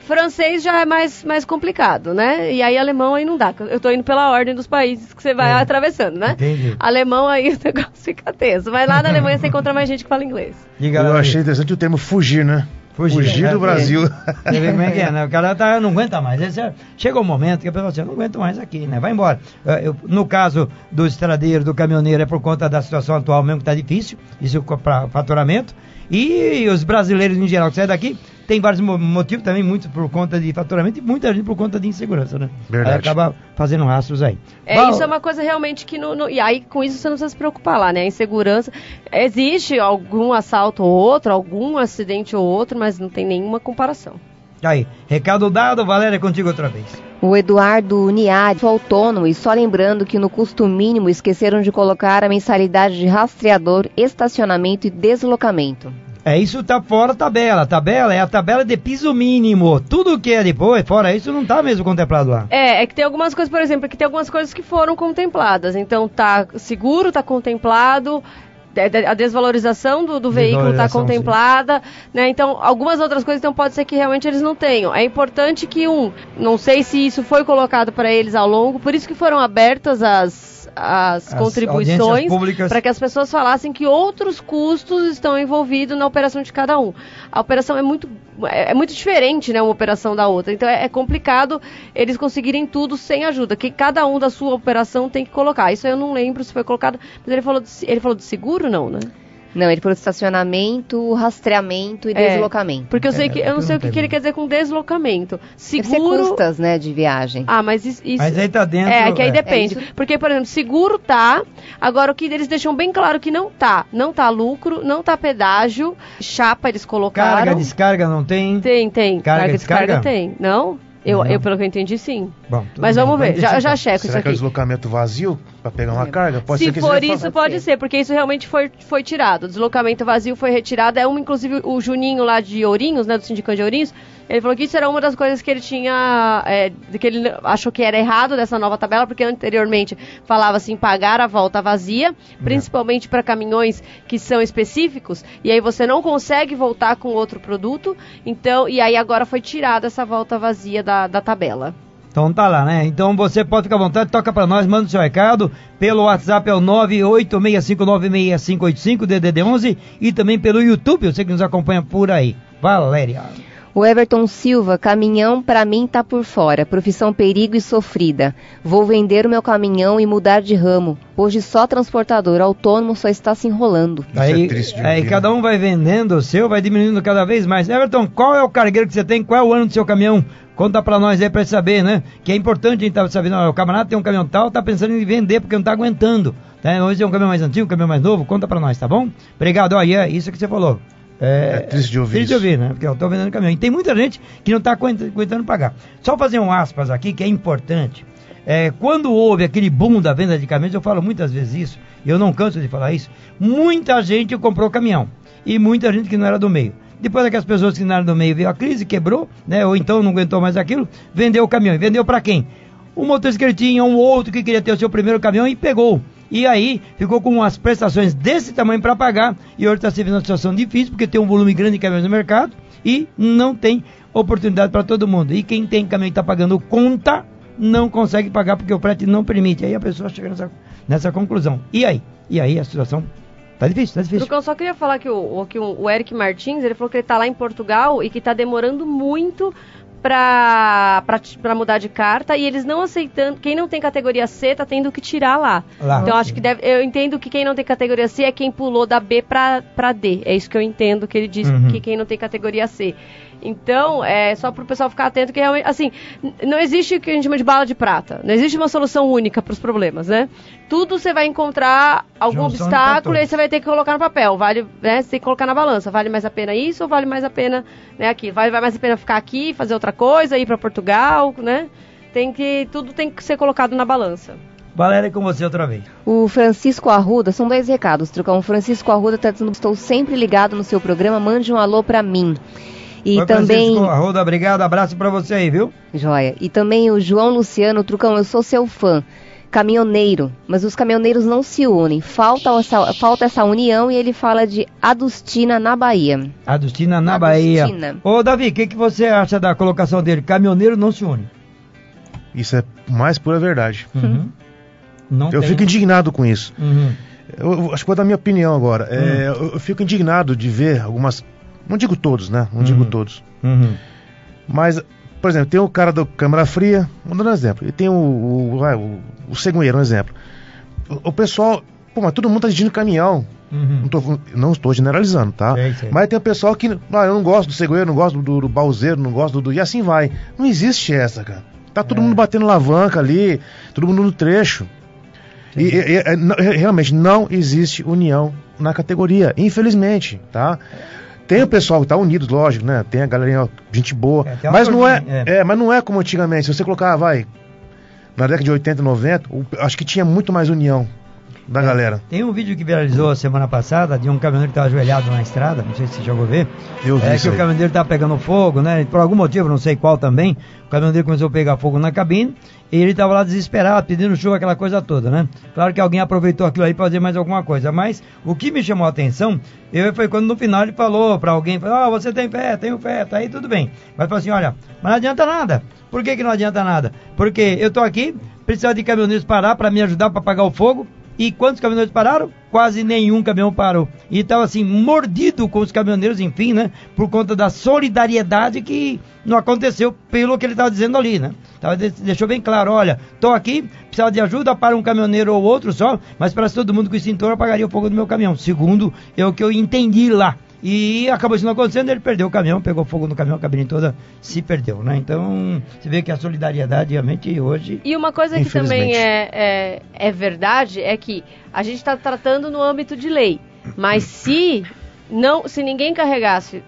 [SPEAKER 3] Francês já é mais, mais complicado, né? E aí alemão aí não dá. Eu tô indo pela ordem dos países que você vai
[SPEAKER 2] É.
[SPEAKER 3] atravessando, né?
[SPEAKER 2] Entendi.
[SPEAKER 3] Alemão aí <laughs> o negócio fica tenso. Mas lá na Alemanha você encontra mais gente que fala inglês.
[SPEAKER 5] Eu achei interessante o termo fugir, né?
[SPEAKER 2] Fugir, é,
[SPEAKER 5] do
[SPEAKER 2] é.
[SPEAKER 5] Brasil.
[SPEAKER 2] Você vê como é que é, né? O cara tá, não aguenta mais. É- chega um momento que a pessoa assim, eu não aguento mais aqui, né? Vai embora. Eh, eu- no caso do estradeiro, do caminhoneiro, é por conta da situação atual mesmo que tá difícil, isso para faturamento. E os brasileiros em geral que saem daqui, tem vários mo- motivos também, muitos por conta de faturamento e muita gente por conta de insegurança, né?
[SPEAKER 5] Verdade.
[SPEAKER 2] Aí acaba fazendo rastros aí.
[SPEAKER 3] É,
[SPEAKER 2] Bom,
[SPEAKER 3] isso é uma coisa realmente que não, não- E aí, com isso, você não precisa se preocupar lá, né? A insegurança. Existe algum assalto ou outro, algum acidente ou outro, mas não tem nenhuma comparação.
[SPEAKER 2] Aí, recado dado, Valéria, contigo outra vez.
[SPEAKER 4] O Eduardo Niari, sou autônomo, e só lembrando que no custo mínimo esqueceram de colocar a mensalidade de rastreador, estacionamento e deslocamento.
[SPEAKER 2] É, isso tá fora da tabela. A tabela é a tabela de piso mínimo. Tudo que é depois, fora isso, não tá mesmo contemplado lá.
[SPEAKER 3] É, é que tem algumas coisas, por exemplo, que tem algumas coisas que foram contempladas. Então, tá seguro, tá contemplado. de- A desvalorização do, do veículo está contemplada, né? Então, algumas outras coisas, então pode ser que realmente eles não tenham. É importante que um, não sei se isso foi colocado para eles ao longo, por isso que foram abertas as, as,
[SPEAKER 2] As
[SPEAKER 3] contribuições para que as pessoas falassem que outros custos estão envolvidos na operação de cada um. A operação é muito, é, é muito diferente, né, uma operação da outra. Então é, é complicado eles conseguirem tudo sem ajuda, que cada um da sua operação tem que colocar. Isso eu não lembro se foi colocado, mas ele falou de, ele falou de seguro, não, né?
[SPEAKER 4] Não, ele falou estacionamento, rastreamento e
[SPEAKER 3] É.
[SPEAKER 4] deslocamento.
[SPEAKER 3] Porque eu sei
[SPEAKER 2] É,
[SPEAKER 3] que eu não sei o que, que ele quer dizer com deslocamento. Seguro.
[SPEAKER 4] custas, né, de viagem.
[SPEAKER 3] Ah, mas isso, isso-
[SPEAKER 2] Mas aí tá dentro.
[SPEAKER 3] É, que aí
[SPEAKER 2] é.
[SPEAKER 3] depende.
[SPEAKER 4] É.
[SPEAKER 3] Porque, por exemplo, seguro tá. Agora, o que eles deixam bem claro que não tá. Não tá lucro, não tá pedágio. Chapa eles colocaram.
[SPEAKER 2] Carga, descarga não tem.
[SPEAKER 3] Tem, tem.
[SPEAKER 2] Carga,
[SPEAKER 3] Carga, descarga,
[SPEAKER 2] descarga?
[SPEAKER 3] tem. Não? Eu,
[SPEAKER 2] Não.
[SPEAKER 3] eu, pelo que eu entendi, sim.
[SPEAKER 2] Bom,
[SPEAKER 3] Mas
[SPEAKER 2] bem,
[SPEAKER 3] vamos ver, já, já
[SPEAKER 2] então.
[SPEAKER 3] checo
[SPEAKER 5] Será
[SPEAKER 3] isso
[SPEAKER 5] que é o
[SPEAKER 3] aqui.
[SPEAKER 5] deslocamento vazio pra pegar uma carga? Pode
[SPEAKER 3] Se for isso,
[SPEAKER 5] fa-
[SPEAKER 3] pode
[SPEAKER 4] ser.
[SPEAKER 3] ser, porque isso realmente foi, foi tirado. O deslocamento vazio foi retirado. É um, inclusive, o Juninho lá de Ourinhos, né, do Sindicato de Ourinhos, ele falou que isso era uma das coisas que ele tinha, é, que ele achou que era errado dessa nova tabela, porque anteriormente falava assim, pagar a volta vazia, principalmente para caminhões que são específicos, e aí você não consegue voltar com outro produto, então, e aí agora foi tirada essa volta vazia da, da tabela.
[SPEAKER 2] Então tá lá, né? Então você pode ficar à vontade, toca pra nós, manda o seu recado. Pelo WhatsApp é o 986596585, DDD 11 e também pelo YouTube, você que nos acompanha por aí. Valéria.
[SPEAKER 4] O Everton Silva, caminhão pra mim tá por fora, profissão perigo e sofrida. Vou vender o meu caminhão e mudar de ramo. Hoje só transportador, autônomo só está se enrolando.
[SPEAKER 5] Isso é
[SPEAKER 2] aí,
[SPEAKER 5] triste de
[SPEAKER 2] aí
[SPEAKER 5] ouvir,
[SPEAKER 2] cada
[SPEAKER 5] né?
[SPEAKER 2] um vai vendendo o seu, vai diminuindo cada vez mais. Everton, qual é o cargueiro que você tem? Qual é o ano do seu caminhão? Conta pra nós aí pra gente saber, né? Que é importante a gente tá sabendo, ó, o camarada tem um caminhão tal, tá pensando em vender porque não tá aguentando. Né? Hoje é um caminhão mais antigo, um caminhão mais novo, conta pra nós, tá bom? Obrigado, ó, e é isso que você falou.
[SPEAKER 5] É triste de ouvir
[SPEAKER 2] Triste de ouvir, né? Porque eu tô vendendo caminhão. E tem muita gente que não tá aguenta- aguentando pagar. Só fazer um aspas aqui, que é importante. É, quando houve aquele boom da venda de caminhões, eu falo muitas vezes isso, e eu não canso de falar isso, muita gente comprou caminhão. E muita gente que não era do meio. Depois daquelas pessoas que não eram do meio veio a crise, quebrou, né? Ou então não aguentou mais aquilo, vendeu o caminhão. E vendeu para quem? O motorista que ele tinha, um outro que queria ter o seu primeiro caminhão e pegou. E aí ficou com umas prestações desse tamanho para pagar e hoje está se vendo uma situação difícil porque tem um volume grande de caminhões no mercado e não tem oportunidade para todo mundo. E quem tem caminhão e está pagando conta não consegue pagar porque o frete não permite. Aí a pessoa chega nessa, nessa conclusão. E aí? E aí a situação tá difícil, tá difícil.
[SPEAKER 3] Lucão, só queria falar que o, que o Eric Martins, ele falou que ele tá lá em Portugal e que tá demorando muito pra, pra, t- pra mudar de carta e eles não aceitando, quem não tem categoria C tá tendo que tirar lá.
[SPEAKER 2] Lá.
[SPEAKER 3] Então acho que deve, eu entendo que quem não tem categoria C é quem pulou da B pra, pra D. É isso que eu entendo que ele diz
[SPEAKER 2] Uhum.
[SPEAKER 3] que quem não tem categoria C. Então, é só pro pessoal ficar atento que realmente, assim, não existe o que a gente chama de bala de prata. Não existe uma solução única pros problemas, né? Tudo você vai encontrar algum
[SPEAKER 2] pra
[SPEAKER 3] obstáculo e aí você vai ter que colocar no papel. Vale, né? Você tem que colocar na balança. Vale mais a pena isso ou vale mais a pena, né, aqui? Vale, vale mais a pena ficar aqui, fazer outra coisa, ir para Portugal, né? Tem que tudo tem que ser colocado na balança.
[SPEAKER 2] Valéria, com você outra vez.
[SPEAKER 4] O Francisco Arruda, são dois recados, Trucão. O Francisco Arruda tá dizendo, estou sempre ligado no seu programa, mande um alô pra mim. E
[SPEAKER 2] Oi,
[SPEAKER 4] também...
[SPEAKER 2] Francisco Arruda, obrigado, abraço para você aí, viu?
[SPEAKER 4] Joia. E também o João Luciano, Trucão, eu sou seu fã. Caminhoneiro, mas os caminhoneiros não se unem. Falta essa, falta essa união e ele fala de Adustina na Bahia.
[SPEAKER 2] Adustina na
[SPEAKER 4] Adustina.
[SPEAKER 2] Bahia. Ô, Davi, o que, que você acha da colocação dele? Caminhoneiro não se une.
[SPEAKER 5] Isso é mais pura verdade.
[SPEAKER 2] Uhum. Não
[SPEAKER 5] Eu
[SPEAKER 2] tem.
[SPEAKER 5] fico indignado com isso.
[SPEAKER 2] Uhum.
[SPEAKER 5] Eu, eu acho que vou dar minha opinião agora. É, eu, eu fico indignado de ver algumas. Não digo todos, né? Não digo
[SPEAKER 2] Uhum.
[SPEAKER 5] todos.
[SPEAKER 2] Uhum.
[SPEAKER 5] Mas, por exemplo, tem o cara do Câmara Fria, vamos dar um exemplo. E tem o, o, o, o cegonheiro, um exemplo. O, o pessoal. Pô, mas todo mundo tá dirigindo caminhão.
[SPEAKER 2] Uhum.
[SPEAKER 5] Não, tô, não estou generalizando, tá?
[SPEAKER 2] Sei, sei.
[SPEAKER 5] Mas tem o pessoal que. Ah, eu não gosto do cegonheiro, não gosto do, do bauzeiro, não gosto do. E assim vai. Não existe essa, cara. Tá todo
[SPEAKER 2] É.
[SPEAKER 5] mundo batendo alavanca ali, todo mundo no trecho. E, e- e- é, é, realmente não existe união na categoria, infelizmente, tá? Tem o pessoal que tá unido, lógico, né? Tem a galerinha, gente boa.
[SPEAKER 2] É,
[SPEAKER 5] mas não é,
[SPEAKER 2] turminha,
[SPEAKER 5] é, mas não é como antigamente. Se você colocar, vai, na década de 80, 90, o- acho que tinha muito mais união da galera.
[SPEAKER 2] Tem um vídeo que viralizou semana passada de um caminhoneiro que estava ajoelhado na estrada, não sei se você chegou a ver.
[SPEAKER 5] Eu vi
[SPEAKER 2] é que o
[SPEAKER 5] aí.
[SPEAKER 2] caminhoneiro estava pegando fogo, né? Por algum motivo, não sei qual também. O caminhoneiro começou a pegar fogo na cabine e ele estava lá desesperado, pedindo chuva, aquela coisa toda, né? Claro que alguém aproveitou aquilo aí para fazer mais alguma coisa, mas o que me chamou a atenção eu, foi quando no final ele falou para alguém: falou, ah, você tem fé, tenho fé, tá aí tudo bem. Mas falou assim: olha, mas não adianta nada. Por que, que não adianta nada? Porque eu tô aqui, precisava de caminhoneiros parar para me ajudar para apagar o fogo. E quantos caminhoneiros pararam? Quase nenhum caminhão parou. E estava assim, mordido com os caminhoneiros, enfim, né? Por conta da solidariedade que não aconteceu pelo que ele estava dizendo ali, né? Tava, de- deixou bem claro, olha, tô aqui, precisava de ajuda para um caminhoneiro ou outro só, mas para todo mundo com extintor apagaria o fogo do meu caminhão. Segundo é o que eu entendi lá. E acabou isso não acontecendo, ele perdeu o caminhão, pegou fogo no caminhão, a cabine toda se perdeu, né? Então, você vê que a solidariedade realmente hoje
[SPEAKER 3] E uma coisa que também é, é, é verdade é que a gente está tratando no âmbito de lei. Mas se não, se ninguém carregasse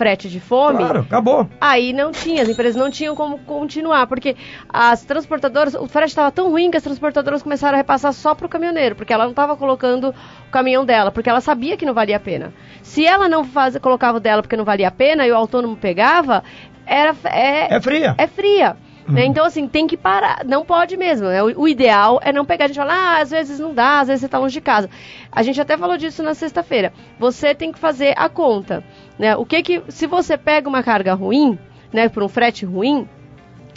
[SPEAKER 3] frete de fome,
[SPEAKER 2] Claro, acabou.
[SPEAKER 3] aí não tinha, as empresas não tinham como continuar, porque as transportadoras, o frete estava tão ruim que as transportadoras começaram a repassar só para o caminhoneiro, porque ela não estava colocando o caminhão dela, porque ela sabia que não valia a pena. Se ela não faz, colocava o dela porque não valia a pena e o autônomo pegava, era é,
[SPEAKER 2] É fria.
[SPEAKER 3] é fria. né? Então, assim, tem que parar. Não pode mesmo. né? O, o ideal é não pegar. A gente fala, ah, às vezes não dá, às vezes você está longe de casa. A gente até falou disso na sexta-feira. Você tem que fazer a conta. Né? O que que. Se você pega uma carga ruim, né, por um frete ruim,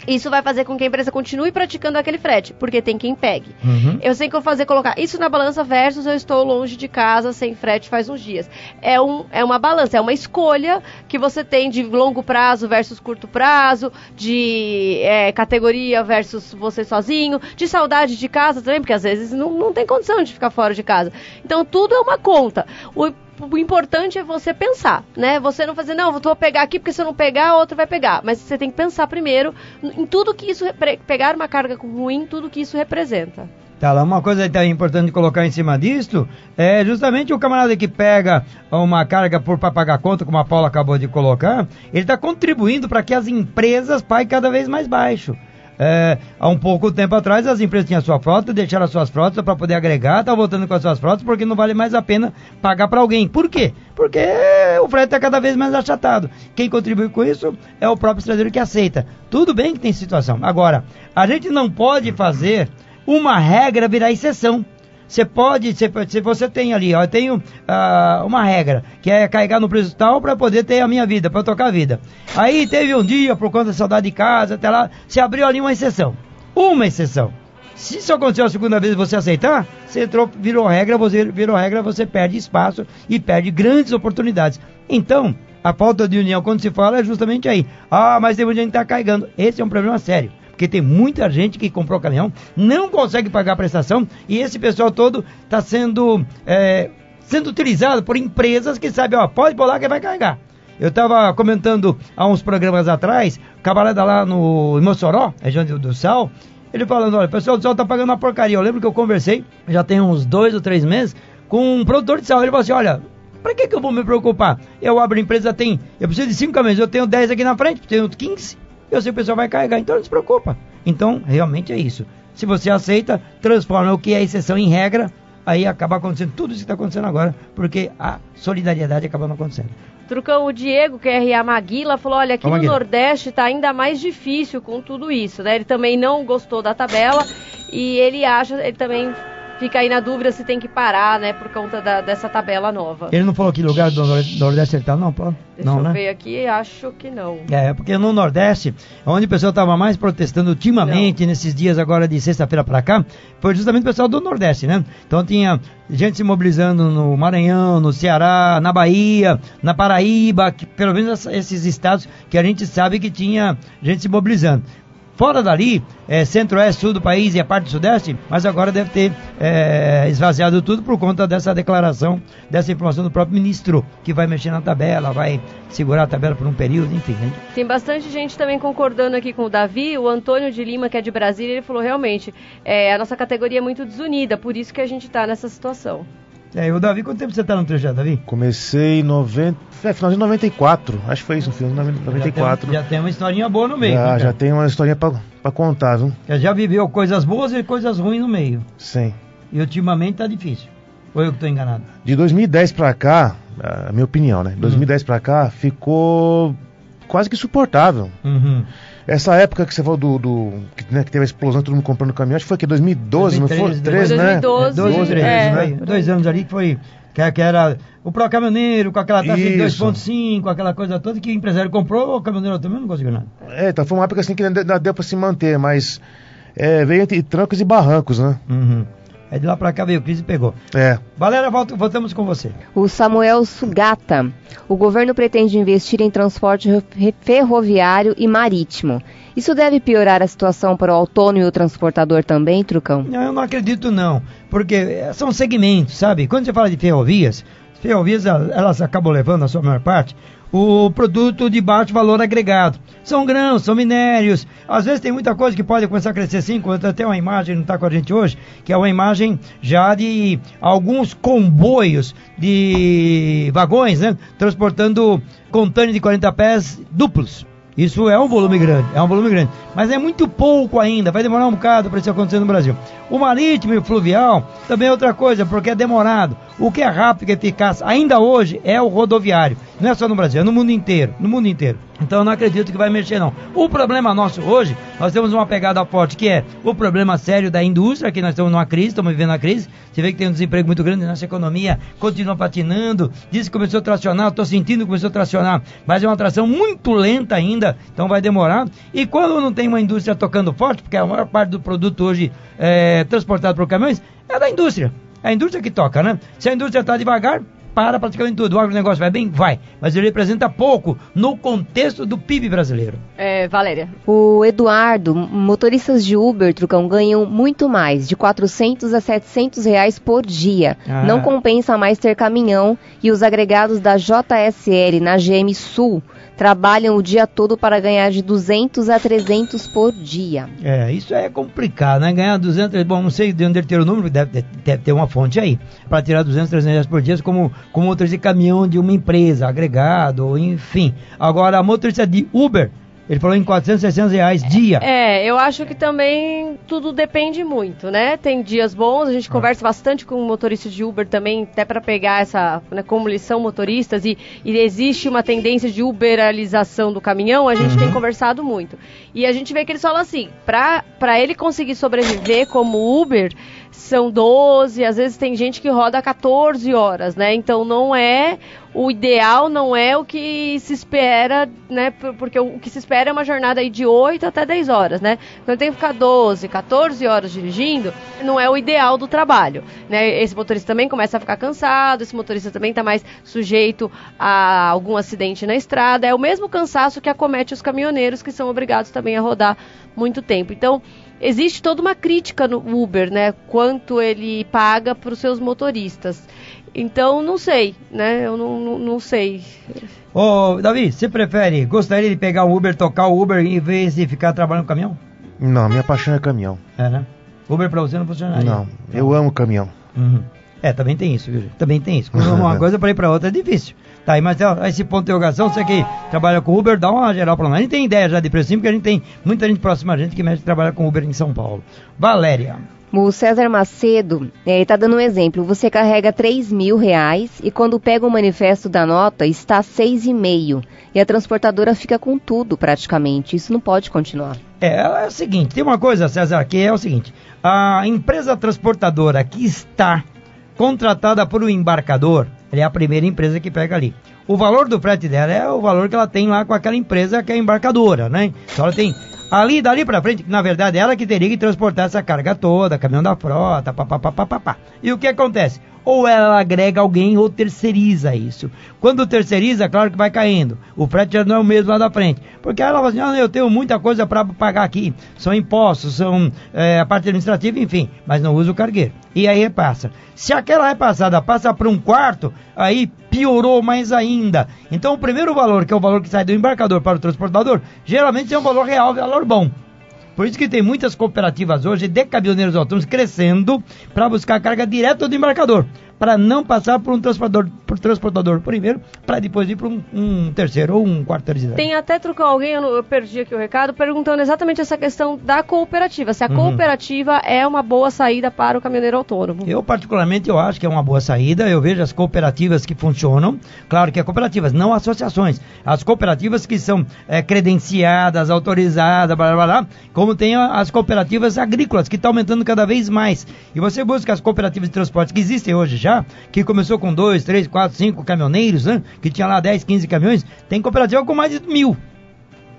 [SPEAKER 3] isso vai fazer com que a empresa continue praticando aquele frete, porque tem quem pegue.
[SPEAKER 2] Uhum.
[SPEAKER 3] Eu sei que eu vou fazer colocar isso na balança versus eu estou longe de casa sem frete faz uns dias. É, um, é uma balança, é uma escolha que você tem de longo prazo versus curto prazo, de é, categoria versus você sozinho, de saudade de casa também, porque às vezes não, não tem condição de ficar fora de casa. Então tudo é uma conta. O, o importante é você pensar, né? Você não fazer, não, vou pegar aqui porque se eu não pegar, outro vai pegar. Mas você tem que pensar primeiro em tudo que isso, pegar uma carga ruim, tudo que isso representa.
[SPEAKER 2] Tá lá, uma coisa que é importante colocar em cima disto é justamente o camarada que pega uma carga por para pagar conta, como a Paula acabou de colocar, ele está contribuindo para que as empresas paguem cada vez mais baixo. É, há um pouco tempo atrás as empresas tinham sua frota, deixaram as suas frotas para poder agregar, tá voltando com as suas frotas porque não vale mais a pena pagar para alguém. Por quê? Porque o frete está cada vez mais achatado. Quem contribui com isso é o próprio estrangeiro que aceita. Tudo bem que tem situação. Agora, a gente não pode fazer uma regra virar exceção. Você pode, se, se você tem ali, ó, eu tenho ah, uma regra, que é carregar no preço tal para poder ter a minha vida, para tocar a vida. Aí teve um dia, por conta da saudade de casa, até lá, se abriu ali uma exceção. Uma exceção. Se isso acontecer a segunda vez e você aceitar, você entrou, virou regra, você virou regra, você perde espaço e perde grandes oportunidades. Então, a falta de união, quando se fala, é justamente aí. Ah, mas tem muita gente que está carregando. Esse é um problema sério. Porque tem muita gente que comprou caminhão, não consegue pagar a prestação, e esse pessoal todo está sendo, é, sendo utilizado por empresas que sabem, ó, pode pular que vai carregar. Eu estava comentando há uns programas atrás, camarada lá no Mossoró, região do, do Sal, ele falando, olha, o pessoal do Sal tá pagando uma porcaria. Eu lembro que eu conversei, já tem uns dois ou três meses, com um produtor de sal. Ele falou assim, olha, para que, que eu vou me preocupar? Eu abro empresa, tem, eu preciso de cinco caminhões, eu tenho 10 aqui na frente, tenho 15, eu sei que o pessoal vai carregar, então não se preocupa. Então, realmente é isso. Se você aceita, transforma o que é exceção em regra, aí acaba acontecendo tudo isso que está acontecendo agora, porque a solidariedade acaba não acontecendo.
[SPEAKER 3] Trucão, o Diego, que é RA Maguila, falou: olha, aqui
[SPEAKER 2] Ô,
[SPEAKER 3] no. Nordeste tá ainda mais difícil com tudo isso, né? Ele também não gostou da tabela e ele acha, ele também fica aí na dúvida se tem que parar, né, por conta da- dessa tabela nova.
[SPEAKER 2] Ele não falou que lugar do Nor- Nordeste ele tá, não, pô?
[SPEAKER 3] Deixa
[SPEAKER 2] não,
[SPEAKER 3] eu
[SPEAKER 2] né?
[SPEAKER 3] ver aqui, acho que não.
[SPEAKER 2] É, porque no Nordeste, onde o pessoal estava mais protestando ultimamente, nesses dias agora de sexta-feira para cá, foi justamente o pessoal do Nordeste, né? Então tinha gente se mobilizando no Maranhão, no Ceará, na Bahia, na Paraíba, que, pelo menos esses estados que a gente sabe que tinha gente se mobilizando. Fora dali, é, centro-oeste, sul do país e a parte do sudeste, mas agora deve ter é, esvaziado tudo por conta dessa declaração, dessa informação do próprio ministro, que vai mexer na tabela, vai segurar a tabela por um período, enfim. né?
[SPEAKER 3] Tem bastante gente também concordando aqui com o Davi. O Antônio de Lima, que é de Brasília, ele falou realmente, é, a nossa categoria é muito desunida, por isso que a gente está nessa situação.
[SPEAKER 2] É, o Davi, quanto tempo você tá no trecho, Davi?
[SPEAKER 5] Comecei em 90. É, finalzinho de 94. Acho que foi isso, no final de 94.
[SPEAKER 2] Já tem, já tem uma historinha boa no meio.
[SPEAKER 5] Já,
[SPEAKER 2] né,
[SPEAKER 5] já tem uma historinha pra, pra contar, viu?
[SPEAKER 2] Já, já viveu coisas boas e coisas ruins no meio.
[SPEAKER 5] Sim.
[SPEAKER 2] E ultimamente tá difícil. Ou eu que tô enganado?
[SPEAKER 5] De 2010 pra cá, a minha opinião, né? De 2010 pra cá, ficou quase que suportável.
[SPEAKER 2] Uhum.
[SPEAKER 5] Essa época que você falou do. do que, né, que teve a explosão, todo mundo comprando caminhão, acho que foi que 2012, não foi?
[SPEAKER 2] 2013,
[SPEAKER 5] 13, né?
[SPEAKER 3] 2012,
[SPEAKER 2] 12, 13,
[SPEAKER 3] é.
[SPEAKER 2] né? Dois anos ali que foi. Que, que era o Pro Caminhoneiro, com aquela taxa de
[SPEAKER 5] Isso.
[SPEAKER 2] 2,5, aquela coisa toda que o empresário comprou, o caminhoneiro também não conseguiu nada.
[SPEAKER 5] É, então foi uma época assim que ainda deu pra se manter, mas é, veio entre trancos e barrancos, né?
[SPEAKER 2] Uhum. Aí de lá pra cá veio crise e pegou.
[SPEAKER 5] É.
[SPEAKER 2] Valéria, volta, voltamos com você.
[SPEAKER 4] O Samuel Sugata. O governo pretende investir em transporte ferroviário e marítimo. Isso deve piorar a situação para o autônomo e o transportador também, Trucão?
[SPEAKER 2] Não, eu não acredito não, porque eh, são segmentos, sabe? Quando você fala de ferrovias, ferrovias, elas acabam levando, na sua maior parte, o produto de baixo valor agregado. São grãos, são minérios. Às vezes tem muita coisa que pode começar a crescer sim, quando até uma imagem não está com a gente hoje, que é uma imagem já de alguns comboios de vagões, né? Transportando contêiner de 40 pés duplos. Isso é um volume grande, é um volume grande. Mas é muito pouco ainda, vai demorar um bocado para isso acontecer no Brasil. O marítimo e o fluvial também é outra coisa, porque é demorado. O que é rápido e eficaz ainda hoje é o rodoviário. Não é só no Brasil, é no mundo inteiro. No mundo inteiro. Então eu não acredito que vai mexer, não. O problema nosso hoje, nós temos uma pegada forte, que é o problema sério da indústria, que nós estamos numa crise, estamos vivendo uma crise. Você vê que tem um desemprego muito grande, nossa economia continua patinando. Diz que começou a tracionar, estou sentindo que começou a tracionar, mas é uma tração muito lenta ainda, então vai demorar. E quando não tem uma indústria tocando forte, porque a maior parte do produto hoje é transportado por caminhões, é da indústria. É a indústria que toca, né? Se a indústria está devagar, para praticamente tudo. O agronegócio vai bem? Vai. Mas ele representa pouco no contexto do PIB brasileiro.
[SPEAKER 3] É, Valéria.
[SPEAKER 4] O Eduardo, motoristas de Uber, Trucão, ganham muito mais, de 400 a 700 reais por dia. Ah. Não compensa mais ter caminhão e os agregados da JSL na GM Sul trabalham o dia todo para ganhar de 200 a 300 por dia.
[SPEAKER 2] É, isso é complicado, né? Ganhar 200, bom, não sei de onde ele ter o número, deve, deve ter uma fonte aí, para tirar 200, 300 reais por dia, como, como motorista de caminhão de uma empresa, agregado, enfim. Agora, a motorista de Uber, ele falou em 400, 600 reais dia.
[SPEAKER 3] É, eu acho que também tudo depende muito, né? Tem dias bons, a gente ah. conversa bastante com motoristas de Uber também, até para pegar essa, né, como eles são motoristas e, e, existe uma tendência de uberalização do caminhão, a gente uhum. tem conversado muito. E a gente vê que eles falam assim, para ele conseguir sobreviver como Uber, são 12, às vezes tem gente que roda 14 horas, né? Então não é o ideal, não é o que se espera, né? Porque o que se espera é uma jornada aí de 8 até 10 horas, né? Então tem que ficar 12, 14 horas dirigindo, não é o ideal do trabalho, né? Esse motorista também começa a ficar cansado, esse motorista também está mais sujeito a algum acidente na estrada, é o mesmo cansaço que acomete os caminhoneiros que são obrigados também a rodar muito tempo. Então, existe toda uma crítica no Uber, né? Quanto ele paga para os seus motoristas. Então, não sei, né? Eu não, não, não sei.
[SPEAKER 2] Ô, Davi, você prefere, gostaria de pegar o Uber, tocar o Uber em vez de ficar trabalhando no caminhão?
[SPEAKER 5] Não, minha paixão é caminhão.
[SPEAKER 2] É, né? Uber pra você não funcionaria?
[SPEAKER 5] Não, eu amo caminhão.
[SPEAKER 2] Uhum. É, também tem isso, viu? Também tem isso. Quando <laughs> uma coisa para ir para outra é difícil. Tá aí, mas ó, esse ponto de interrogação, você que trabalha com Uber, dá uma geral para nós. A gente tem ideia já de preço, porque a gente tem muita gente próxima a gente que mexe trabalha com Uber em São Paulo. Valéria.
[SPEAKER 4] O César Macedo está dando um exemplo. Você carrega 3 mil reais e quando pega o manifesto da nota está 6,5. E a transportadora fica com tudo praticamente. Isso não pode continuar.
[SPEAKER 2] É, é o seguinte, tem uma coisa, César, que é o seguinte. A empresa transportadora que está contratada por um embarcador, ela é a primeira empresa que pega ali. O valor do frete dela é o valor que ela tem lá com aquela empresa que é embarcadora, né? Então ela tem ali, dali para frente, na verdade, ela que teria que transportar essa carga toda, caminhão da frota, papapá. E o que acontece? Ou ela agrega alguém ou terceiriza isso. Quando terceiriza, claro que vai caindo. O frete já não é o mesmo lá da frente. Porque ela fala assim, ah, eu tenho muita coisa para pagar aqui. São impostos, são é, a parte administrativa, enfim. Mas não usa o cargueiro. E aí repassa. Se aquela repassada passa para um quarto, aí piorou mais ainda. Então o primeiro valor, que é o valor que sai do embarcador para o transportador, geralmente é um valor real, valor bom. Por isso que tem muitas cooperativas hoje de caminhoneiros autônomos crescendo para buscar carga direto do embarcador para não passar por um transportador, por transportador primeiro, para depois ir para um, um, terceiro ou um quarto terceiro.
[SPEAKER 3] Tem até trucar alguém, eu, perdi aqui o recado, perguntando exatamente essa questão da cooperativa. Se a uhum. cooperativa é uma boa saída para o caminhoneiro autônomo.
[SPEAKER 2] Eu, particularmente, eu acho que é uma boa saída. Eu vejo as cooperativas que funcionam. Claro que é cooperativas, não associações. As cooperativas que são é, credenciadas, autorizadas, blá, blá, blá, como tem as cooperativas agrícolas, que estão aumentando cada vez mais. E você busca as cooperativas de transporte que existem hoje já, que começou com dois, três, quatro, cinco caminhoneiros, né? Que tinha lá 10, 15 caminhões, tem cooperativa com mais de mil.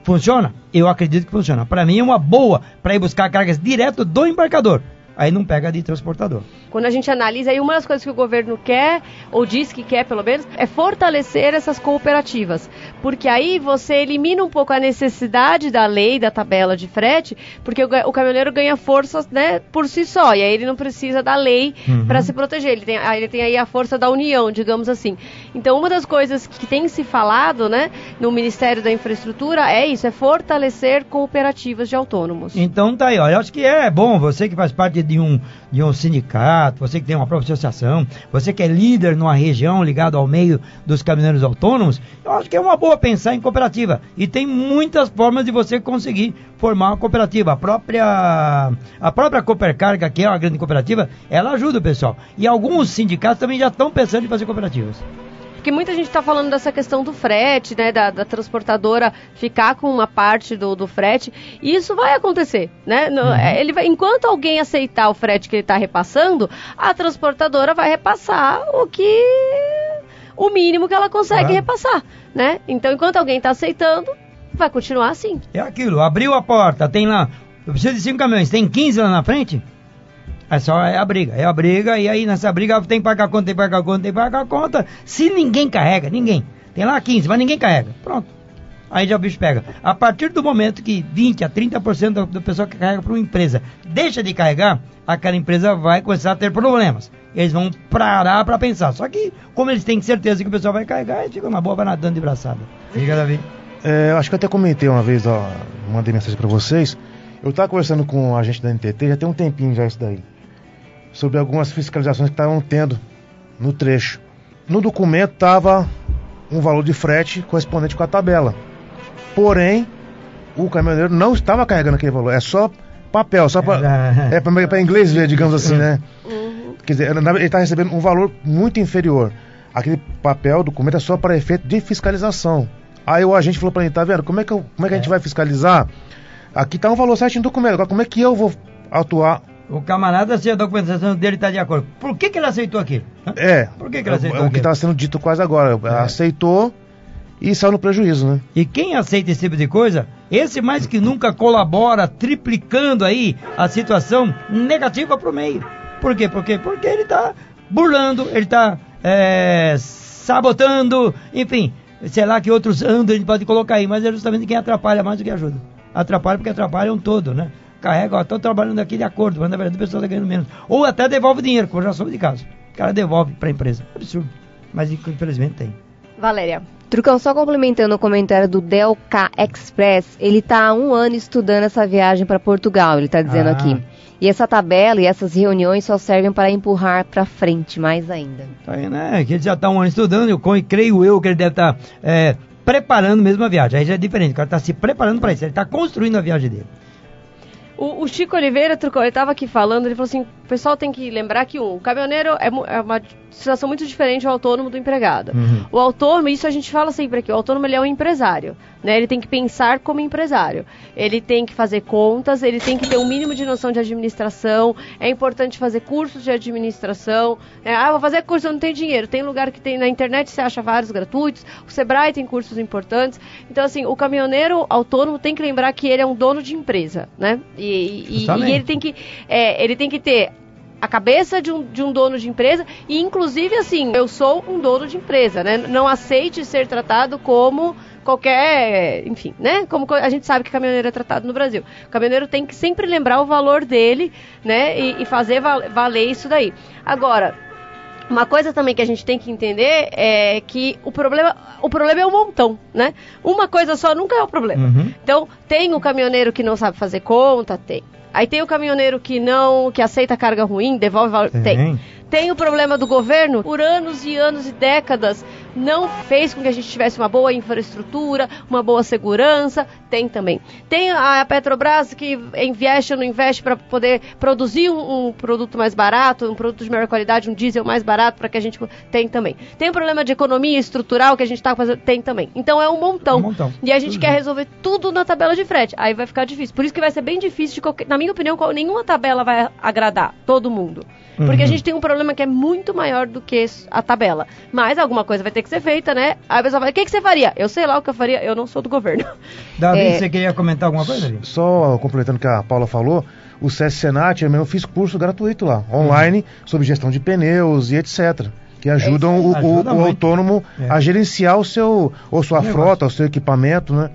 [SPEAKER 2] Funciona? Eu acredito que funciona. Para mim é uma boa para ir buscar cargas direto do embarcador. Aí não pega de transportador.
[SPEAKER 3] Quando a gente analisa, aí uma das coisas que o governo quer, ou diz que quer pelo menos, é fortalecer essas cooperativas. Porque aí você elimina um pouco a necessidade da lei, da tabela de frete, porque o, o caminhoneiro ganha força né, por si só, e aí ele não precisa da lei
[SPEAKER 2] Uhum.
[SPEAKER 3] para se proteger. Ele tem, aí ele tem aí a força da união, digamos assim. Então, uma das coisas que tem se falado né, no Ministério da Infraestrutura é isso, é fortalecer cooperativas de autônomos.
[SPEAKER 2] Então tá aí, ó. Eu acho que é bom você que faz parte de um, de um sindicato, você que tem uma própria associação, você que é líder numa região ligado ao meio dos caminhoneiros autônomos, eu acho que é uma boa pensar em cooperativa. E tem muitas formas de você conseguir formar uma cooperativa. A própria, a própria Coopercarga, que é uma grande cooperativa, ela ajuda o pessoal. E alguns sindicatos também já estão pensando em fazer cooperativas.
[SPEAKER 3] Porque muita gente está falando dessa questão do frete, né? Da, da transportadora ficar com uma parte do, do frete. E isso vai acontecer, né? No- é, ele vai, enquanto alguém aceitar o frete que ele está repassando, a transportadora vai repassar o que. o mínimo que ela consegue repassar, né? Então, enquanto alguém está aceitando, vai continuar assim.
[SPEAKER 2] É aquilo, abriu a porta, tem lá, eu preciso de cinco caminhões, tem 15 lá na frente? É só é a briga, é a briga, e aí nessa briga tem que pagar a conta, tem que pagar a conta, tem que pagar a conta. Se ninguém carrega, ninguém, tem lá 15, mas ninguém carrega, pronto. Aí já o bicho pega. A partir do momento que 20 a 30% do, do pessoal que carrega para uma empresa deixa de carregar, aquela empresa vai começar a ter problemas. Eles vão parar para pensar. Só que, como eles têm certeza que o pessoal vai carregar, eles ficam na boa, vai nadando de braçada. Diga, Davi.
[SPEAKER 5] É, eu acho que eu até comentei uma vez, ó, mandei mensagem pra vocês. Eu tava conversando com um agente da NTT, já tem um tempinho já isso daí. Sobre algumas fiscalizações que estavam tendo no trecho. No documento tava um valor de frete correspondente com a tabela. Porém, o caminhoneiro não estava carregando aquele valor. É só papel, só pra,
[SPEAKER 2] É. <laughs>
[SPEAKER 5] é pra, pra inglês ver, digamos assim, né?
[SPEAKER 3] Uhum.
[SPEAKER 5] Quer dizer, ele está recebendo um valor muito inferior. Aquele papel, documento é só para efeito de fiscalização. Aí o agente falou para mim, tá vendo? Como é que, eu- como é que a gente vai fiscalizar? Aqui tá um valor certinho no documento. Agora, como é que eu vou atuar?
[SPEAKER 2] O camarada, se a documentação dele está de acordo. Por que, que ele aceitou aquilo?
[SPEAKER 5] É.
[SPEAKER 2] Por que que ele aceitou
[SPEAKER 5] é o que estava sendo dito quase agora.
[SPEAKER 2] É.
[SPEAKER 5] Aceitou e saiu no prejuízo, né?
[SPEAKER 2] E quem aceita esse tipo de coisa, esse mais que nunca colabora, triplicando aí a situação negativa pro meio. Por quê? Por quê? Porque ele tá burlando, ele tá é, sabotando, enfim, sei lá que outros <laughs> andam, a gente pode colocar aí, mas é justamente quem atrapalha mais do que ajuda. Atrapalha porque atrapalham todo, né? Carrega, ó, tô trabalhando aqui de acordo, mas na verdade a pessoa tá ganhando menos. Ou até devolve dinheiro, como eu já soube de caso. O cara devolve pra empresa. Absurdo. Mas infelizmente tem.
[SPEAKER 3] Valéria.
[SPEAKER 4] Trucão, só complementando o comentário do Delca Express, ele tá há um ano estudando essa viagem para Portugal, ele tá dizendo
[SPEAKER 2] Ah.
[SPEAKER 4] aqui. E essa tabela e essas reuniões só servem para empurrar para frente mais ainda.
[SPEAKER 2] Tá aí, né? Que ele já está um ano estudando, eu creio eu que ele deve estar preparando mesmo a viagem. Aí já é diferente, o cara está se preparando para isso, ele está construindo a viagem dele.
[SPEAKER 3] O, o Chico Oliveira, Trucão, ele estava aqui falando, ele falou assim, o pessoal tem que lembrar que, um, o caminhoneiro é, é uma situação muito diferente do autônomo do empregado.
[SPEAKER 2] Uhum.
[SPEAKER 3] O autônomo, isso a gente fala sempre aqui, o autônomo ele é um empresário, né? Ele tem que pensar como empresário. Ele tem que fazer contas, ele tem que ter um mínimo de noção de administração, é importante fazer cursos de administração. né? ah, vou fazer curso, eu não tenho dinheiro. Tem lugar que tem na internet, você acha vários gratuitos, o Sebrae tem cursos importantes. Então, assim, o caminhoneiro autônomo tem que lembrar que ele é um dono de empresa, né? E, e- e
[SPEAKER 2] Justamente.
[SPEAKER 3] ele tem que, é, ele tem que ter a cabeça de um, de um dono de empresa e inclusive assim, eu sou um dono de empresa, né? Não aceite ser tratado como qualquer, enfim, né? Como co- a gente sabe que caminhoneiro é tratado no Brasil. O caminhoneiro tem que sempre lembrar o valor dele, né? E, e fazer val- valer isso daí. Agora, uma coisa também que a gente tem que entender é que o problema, o problema é um montão, né? Uma coisa só nunca é o problema.
[SPEAKER 2] Uhum.
[SPEAKER 3] Então, tem o caminhoneiro que não sabe fazer conta, tem. Aí tem o caminhoneiro que não, que aceita carga ruim, devolve valor, tem.
[SPEAKER 2] Tem.
[SPEAKER 3] Tem o problema do governo, por anos e anos e décadas, não fez com que a gente tivesse uma boa infraestrutura, uma boa segurança, tem também. Tem a Petrobras que investe ou não investe para poder produzir um, um produto mais barato, um produto de melhor qualidade, um diesel mais barato para que a gente tem também. Tem o problema de economia estrutural que a gente está fazendo, tem também. Então é um montão.
[SPEAKER 2] Um montão.
[SPEAKER 3] E a gente
[SPEAKER 2] Tudo
[SPEAKER 3] quer
[SPEAKER 2] junto.
[SPEAKER 3] resolver tudo na tabela de frete. Aí vai ficar difícil. Por isso que vai ser bem difícil de qualquer, na minha opinião, qual- nenhuma tabela vai agradar todo mundo. Porque a
[SPEAKER 2] Uhum.
[SPEAKER 3] gente tem um problema que é muito maior do que a tabela. Mas alguma coisa vai ter que ser feita, né? Aí a pessoa fala, o que, que você faria? Eu sei lá o que eu faria, eu não sou do governo. <laughs>
[SPEAKER 2] Davi,
[SPEAKER 4] É.
[SPEAKER 2] você queria comentar alguma coisa, Davi?
[SPEAKER 5] Só complementando o que a Paula falou, o SESC Senat, eu mesmo fiz curso gratuito lá, online, sobre gestão de pneus e etc. Que ajudam o, o-
[SPEAKER 2] Ajuda
[SPEAKER 5] o
[SPEAKER 2] muito.
[SPEAKER 5] autônomo
[SPEAKER 2] É.
[SPEAKER 5] a gerenciar o seu, ou sua
[SPEAKER 2] Negócio.
[SPEAKER 5] frota, o seu equipamento, né?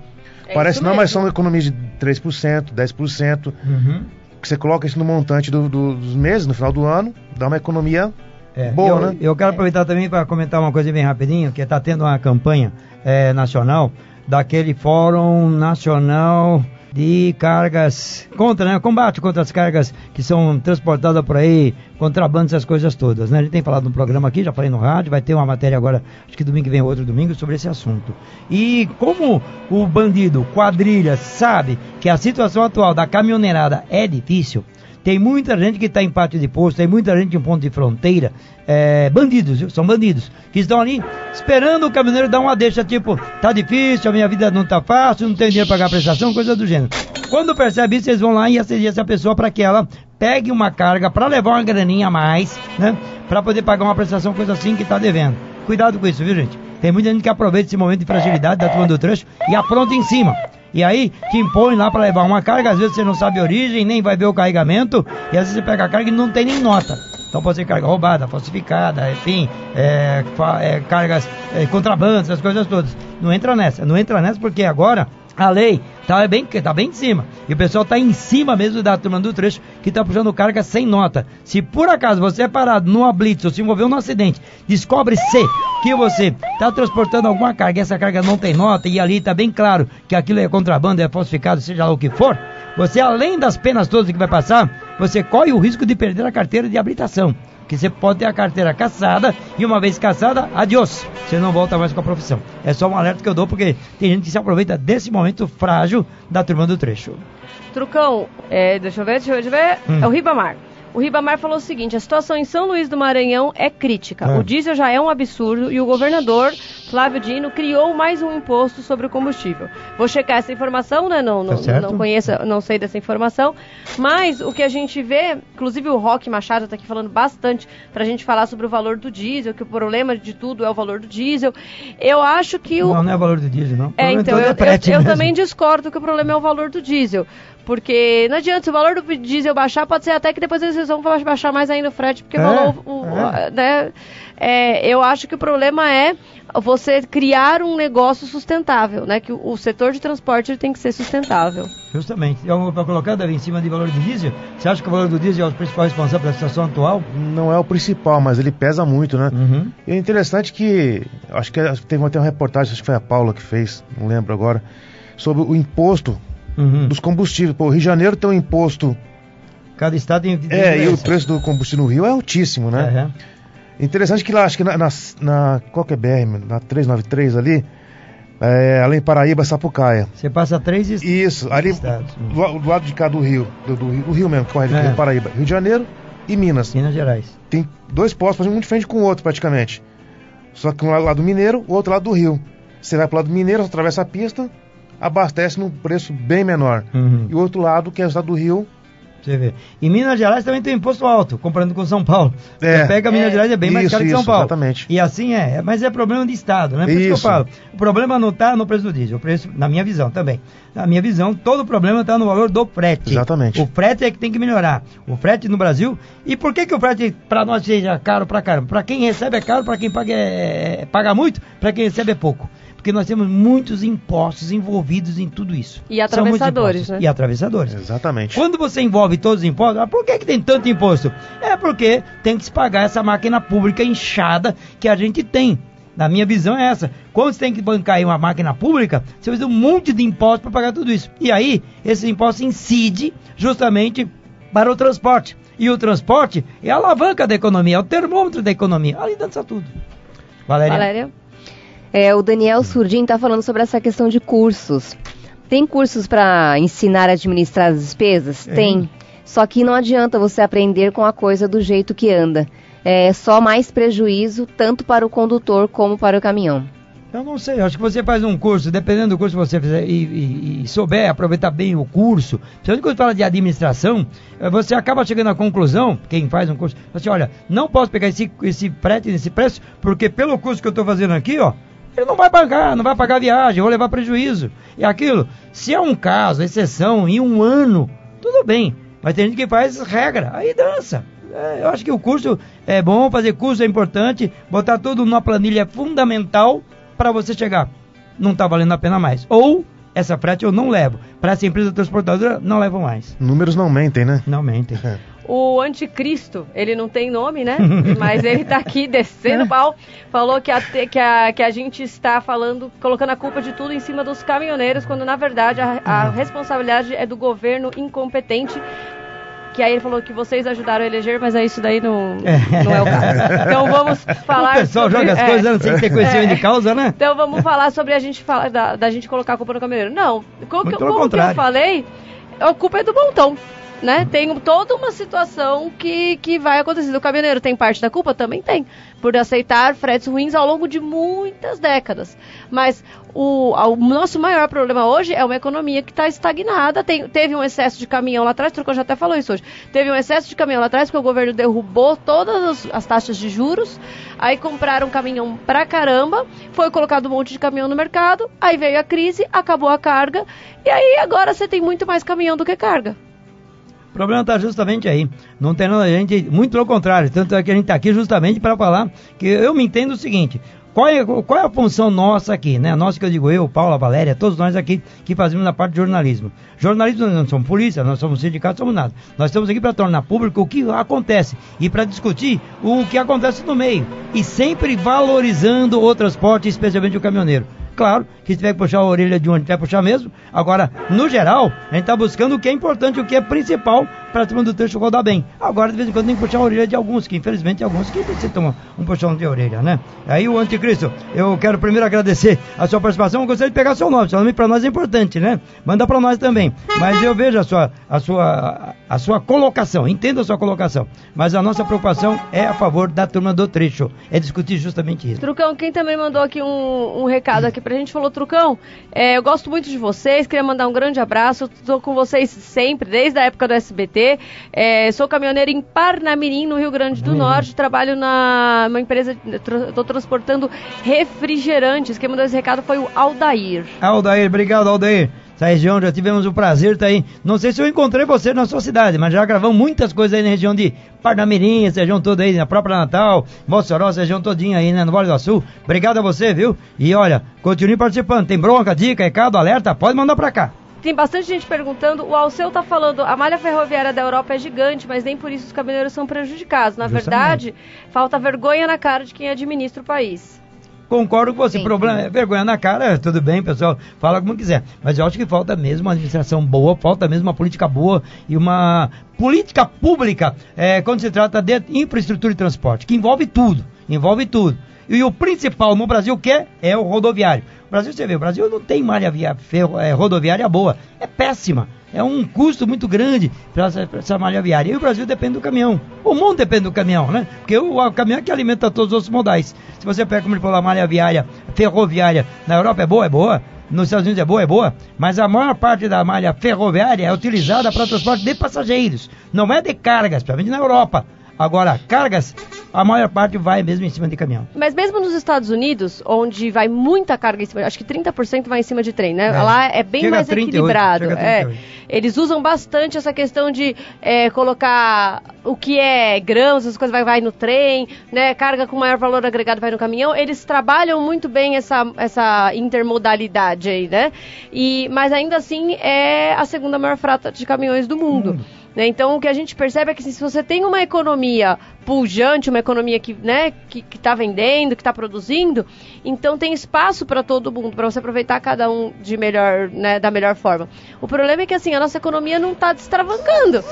[SPEAKER 3] É
[SPEAKER 5] Parece não, mas são economias de 3%, 10%,
[SPEAKER 2] Uhum.
[SPEAKER 5] Que você coloca isso no montante do- do- dos meses, no final do ano, dá uma economia
[SPEAKER 2] É,
[SPEAKER 5] boa,
[SPEAKER 2] eu,
[SPEAKER 5] né?
[SPEAKER 2] Eu quero aproveitar também para comentar uma coisa bem rapidinho, que está tendo uma campanha eh, nacional daquele Fórum Nacional de Cargas contra, né? Combate contra as cargas que são transportadas por aí, contrabando, essas coisas todas, né? A gente tem falado no programa aqui, já falei no rádio, vai ter uma matéria agora, acho que domingo que vem outro domingo, sobre esse assunto. E como o bandido, quadrilha, sabe que a situação atual da caminhoneirada é difícil, tem muita gente que está em pátio de posto, tem muita gente em ponto de fronteira, é, bandidos, viu? são bandidos, que estão ali esperando o caminhoneiro dar uma deixa, tipo, tá difícil, a minha vida não tá fácil, não tenho dinheiro para pagar a prestação, coisa do gênero. Quando percebe isso, eles vão lá e assediam essa pessoa para que ela pegue uma carga para levar uma graninha a mais, né? Para poder pagar uma prestação, coisa assim que está devendo. Cuidado com isso, viu, gente? Tem muita gente que aproveita esse momento de fragilidade da turma do trecho e apronta em cima. E aí te impõe lá para levar uma carga, às vezes você não sabe a origem, nem vai ver o carregamento, e às vezes você pega a carga e não tem nem nota. Então pode ser carga roubada, falsificada, enfim, é, é, cargas é, contrabando, essas coisas todas. Não entra nessa, não entra nessa porque agora a lei tá bem, tá bem em cima. E o pessoal tá em cima mesmo da turma do trecho que tá puxando carga sem nota. Se por acaso você é parado numa blitz ou se envolveu num acidente, descobre-se que você tá transportando alguma carga e essa carga não tem nota e ali tá bem claro que aquilo é contrabando, é falsificado, seja lá o que for, você além das penas todas que vai passar, você corre o risco de perder a carteira de habilitação. Que você pode ter a carteira caçada e uma vez caçada, adiós. Você não volta mais com a profissão. É só um alerta que eu dou porque tem gente que se aproveita desse momento frágil da turma do trecho.
[SPEAKER 3] Trucão, é, deixa eu ver, deixa eu ver.
[SPEAKER 2] Hum.
[SPEAKER 3] É o Ribamar. O Ribamar falou o seguinte: a situação em São Luís do Maranhão é crítica.
[SPEAKER 2] É.
[SPEAKER 3] O diesel já é um absurdo e o governador Flávio Dino criou mais um imposto sobre o combustível. Vou checar essa informação, né? Não,
[SPEAKER 2] Tá
[SPEAKER 3] não conheço, não sei dessa informação. Mas o que a gente vê, inclusive o Roque Machado está aqui falando bastante pra gente falar sobre o valor do diesel, que o problema de tudo é o valor do diesel. Eu acho que o.
[SPEAKER 2] Não, não é valor do diesel, não. O
[SPEAKER 3] É, então, eu,
[SPEAKER 2] é
[SPEAKER 3] eu- eu também discordo que o problema é o valor do diesel. Porque não adianta, se o valor do diesel baixar, pode ser até que depois eles vão baixar mais ainda o frete, porque
[SPEAKER 2] É,
[SPEAKER 3] o
[SPEAKER 2] é.
[SPEAKER 3] né, é, eu acho que o problema é você criar um negócio sustentável, né? Que o, o setor de transporte ele tem que ser sustentável.
[SPEAKER 2] Justamente. Para colocar, Davi, em cima de valor do diesel, você acha que o valor do diesel é o principal responsável pela situação atual?
[SPEAKER 5] não é o principal, mas ele pesa muito, né?
[SPEAKER 2] Uhum.
[SPEAKER 5] E é interessante que, acho que teve até uma reportagem, acho que foi a Paula que fez, não lembro agora, sobre o imposto
[SPEAKER 2] Uhum.
[SPEAKER 5] dos combustíveis. Pô, o Rio de Janeiro tem um imposto,
[SPEAKER 2] Cada estado tem. tem
[SPEAKER 5] é, e o preço do combustível no Rio é altíssimo, né?
[SPEAKER 2] É,
[SPEAKER 5] Interessante que lá, acho que na, na, na qual que é BR, na 393 ali, é, além de Paraíba, Sapucaia.
[SPEAKER 2] Você passa três est-
[SPEAKER 5] Isso, ali
[SPEAKER 2] estados.
[SPEAKER 5] do, do lado de cá do Rio, do, do Rio, do Rio mesmo, corre
[SPEAKER 2] É.
[SPEAKER 5] Rio Paraíba, Rio de Janeiro e Minas.
[SPEAKER 2] Minas Gerais.
[SPEAKER 5] Tem dois postos fazendo muito diferente com o outro praticamente. Só que um lado do Mineiro, o outro lado do Rio. Você vai pro lado do Mineiro, atravessa a pista, abastece num preço bem menor.
[SPEAKER 2] Uhum.
[SPEAKER 5] E o outro lado, que é o estado do Rio,
[SPEAKER 2] Você vê. E Minas Gerais também tem imposto alto, comparando com São Paulo.
[SPEAKER 5] É.
[SPEAKER 2] Você pega Minas
[SPEAKER 3] É.
[SPEAKER 2] Gerais é bem mais
[SPEAKER 5] Isso,
[SPEAKER 2] caro que São
[SPEAKER 5] isso,
[SPEAKER 2] Paulo.
[SPEAKER 5] exatamente.
[SPEAKER 2] E assim é, é, mas é problema de Estado, né? Por isso, que eu
[SPEAKER 5] Isso.
[SPEAKER 2] falo. O problema não está no preço do diesel, o preço, na minha visão também. Na minha visão, todo o problema está no valor do frete.
[SPEAKER 5] Exatamente.
[SPEAKER 2] O frete é que tem que melhorar. O frete no Brasil. E por que, que o frete para nós seja caro pra caramba? Para quem recebe é caro, para quem paga, é, paga muito, para quem recebe é pouco. Porque nós temos muitos impostos envolvidos em tudo isso.
[SPEAKER 3] E
[SPEAKER 2] São muitos
[SPEAKER 3] atravessadores,
[SPEAKER 2] impostos.
[SPEAKER 3] né?
[SPEAKER 2] E atravessadores.
[SPEAKER 5] exatamente.
[SPEAKER 2] Quando você envolve todos os impostos, ah, por que, que tem tanto imposto? É porque tem que se pagar essa máquina pública inchada que a gente tem. Na minha visão é essa. Quando você tem que bancar aí uma máquina pública, você faz um monte de impostos para pagar tudo isso. E aí, esse imposto incide justamente para o transporte. E o transporte é a alavanca da economia, é o termômetro da economia. Ali dança tudo. Valéria.
[SPEAKER 3] Valéria?
[SPEAKER 4] É, o Daniel Surdim está falando sobre essa questão de cursos. Tem cursos para ensinar a administrar as despesas?
[SPEAKER 2] É.
[SPEAKER 4] Tem. Só que não adianta você aprender com a coisa do jeito que anda. É só mais prejuízo, tanto para o condutor como para o caminhão.
[SPEAKER 2] Eu não sei, acho que você faz um curso, dependendo do curso que você fizer e, e- e souber aproveitar bem o curso, principalmente quando fala de administração, eh, você acaba chegando à conclusão, quem faz um curso, assim, olha, não posso pegar esse, esse frete nesse preço, porque pelo curso que eu estou fazendo aqui, ó, ele não vai pagar, não vai pagar a viagem, vou levar prejuízo. E aquilo, se é um caso, exceção, em um ano, tudo bem. mas tem gente que faz regra, aí dança. É, eu acho que o curso é bom, fazer curso é importante, botar tudo numa planilha fundamental para você chegar. Não está valendo a pena mais. Ou essa frete eu não levo. Para essa empresa transportadora, não levo mais.
[SPEAKER 5] Números não mentem, né?
[SPEAKER 2] Não mentem.
[SPEAKER 3] O anticristo, ele não tem nome, né? <laughs> Mas ele tá aqui descendo pau. Falou que a, que, a, que a gente está falando, colocando a culpa de tudo em cima dos caminhoneiros, quando na verdade a, a responsabilidade é do governo incompetente. Que aí ele falou que vocês ajudaram a eleger, mas é isso daí não, não é o caso. Então vamos <laughs> falar.
[SPEAKER 2] O pessoal
[SPEAKER 3] sobre,
[SPEAKER 2] joga as
[SPEAKER 3] é,
[SPEAKER 2] coisas sem ter conhecimento de causa, né?
[SPEAKER 3] Então vamos falar sobre a gente falar da, da gente colocar a culpa no caminhoneiro. Não, como, que, como que eu falei, a culpa é do montão. Né? Tem toda uma situação que, que vai acontecer. O caminhoneiro tem parte da culpa? Também tem. Por aceitar fretes ruins ao longo de muitas décadas. Mas o, o nosso maior problema hoje é uma economia que está estagnada. Tem, teve um excesso de caminhão lá atrás, Trucão já até falou isso hoje. Teve um excesso de caminhão lá atrás porque o governo derrubou todas as, as taxas de juros. Aí compraram caminhão pra caramba. Foi colocado um monte de caminhão no mercado. Aí veio a crise, acabou a carga. E aí agora você tem muito mais caminhão do que carga.
[SPEAKER 2] O problema está justamente aí. Não tem nada, a gente, muito pelo contrário. Tanto é que a gente está aqui justamente para falar que eu me entendo o seguinte. Qual é, qual é a função nossa aqui, né? Nossa que eu digo eu, Paula, Valéria, todos nós aqui que fazemos a parte de jornalismo. Jornalismo nós não somos polícia, nós somos sindicato, somos nada. Nós estamos aqui para tornar público o que acontece e para discutir o que acontece no meio. E sempre valorizando o transporte, especialmente o caminhoneiro. Claro que se tiver que puxar a orelha de onde tiver que puxar mesmo. Agora, no geral, a gente está buscando o que é importante, o que é principal para cima do trecho rodar bem. Agora, de vez em quando, tem que puxar a orelha de alguns, que infelizmente alguns que precisam um puxão de orelha, né? Aí o anticristo, eu quero primeiro agradecer a sua participação. Eu gostaria de pegar seu nome, seu nome para nós é importante, né? Manda para nós também. Mas eu vejo a sua, a sua, a sua colocação, entendo a sua colocação. Mas a nossa preocupação é a favor da turma do trecho, é discutir justamente isso.
[SPEAKER 3] Trucão, quem também mandou aqui um, um recado aqui pra gente, falou, Trucão, é, eu gosto muito de vocês, queria mandar um grande abraço, estou com vocês sempre, desde a época do SBT, é, sou caminhoneiro em Parnamirim, no Rio Grande do
[SPEAKER 2] Uhum.
[SPEAKER 3] Norte, trabalho na uma empresa, estou transportando refrigerantes, quem mandou esse recado foi o Aldair.
[SPEAKER 2] Aldair, obrigado, Aldair. Essa região já tivemos o prazer de estar aí. Não sei se eu encontrei você na sua cidade, mas já gravamos muitas coisas aí na região de Parnamirim, essa região toda aí, na própria Natal, Mossoró, essa região todinha aí, né, no Vale do Sul. Obrigado a você, viu? E olha, continue participando. Tem bronca, dica, recado, alerta? Pode mandar pra cá.
[SPEAKER 3] Tem bastante gente perguntando, o Alceu tá falando, a malha ferroviária da Europa é gigante, mas nem por isso os caminhoneiros são prejudicados. Na
[SPEAKER 2] Justamente.
[SPEAKER 3] verdade, falta vergonha na cara de quem administra o país.
[SPEAKER 2] Concordo com você.
[SPEAKER 4] Sim.
[SPEAKER 2] Problema é vergonha na cara, tudo bem, pessoal, fala como quiser. Mas eu acho que falta mesmo uma administração boa, falta mesmo uma política boa e uma política pública é, quando se trata de infraestrutura e transporte, que envolve tudo, envolve tudo. E o principal no Brasil que é, é o rodoviário. O Brasil, você vê, o Brasil não tem malha via, ferro, é, rodoviária boa, é péssima. É um custo muito grande para essa, essa malha viária. E o Brasil depende do caminhão. O mundo depende do caminhão, né? Porque o, o caminhão é que alimenta todos os outros modais. Se você pega, como ele falou, a malha viária, ferroviária, na Europa é boa, é boa. Nos Estados Unidos é boa, é boa. Mas a maior parte da malha ferroviária é utilizada para transporte de passageiros. Não é de cargas, principalmente na Europa. Agora, cargas, a maior parte vai mesmo em cima de caminhão.
[SPEAKER 3] Mas mesmo nos Estados Unidos, onde vai muita carga em cima, acho que 30% vai em cima de trem, né?
[SPEAKER 2] É.
[SPEAKER 3] Lá é bem
[SPEAKER 2] Chega
[SPEAKER 3] mais
[SPEAKER 2] 38,
[SPEAKER 3] equilibrado. é.
[SPEAKER 2] 38.
[SPEAKER 3] Eles usam bastante essa questão de é, colocar o que é grãos, essas coisas vai, vai no trem, né? Carga com maior valor agregado vai no caminhão. Eles trabalham muito bem essa, essa intermodalidade aí, né? E, mas ainda assim é a segunda maior frota de caminhões do mundo. Né? Então o que a gente percebe é que se você tem uma economia pujante, uma economia que né, que está vendendo, que está produzindo, então tem espaço para todo mundo, para você aproveitar cada um de melhor, né, da melhor forma. O problema é que assim a nossa economia não está destravangando,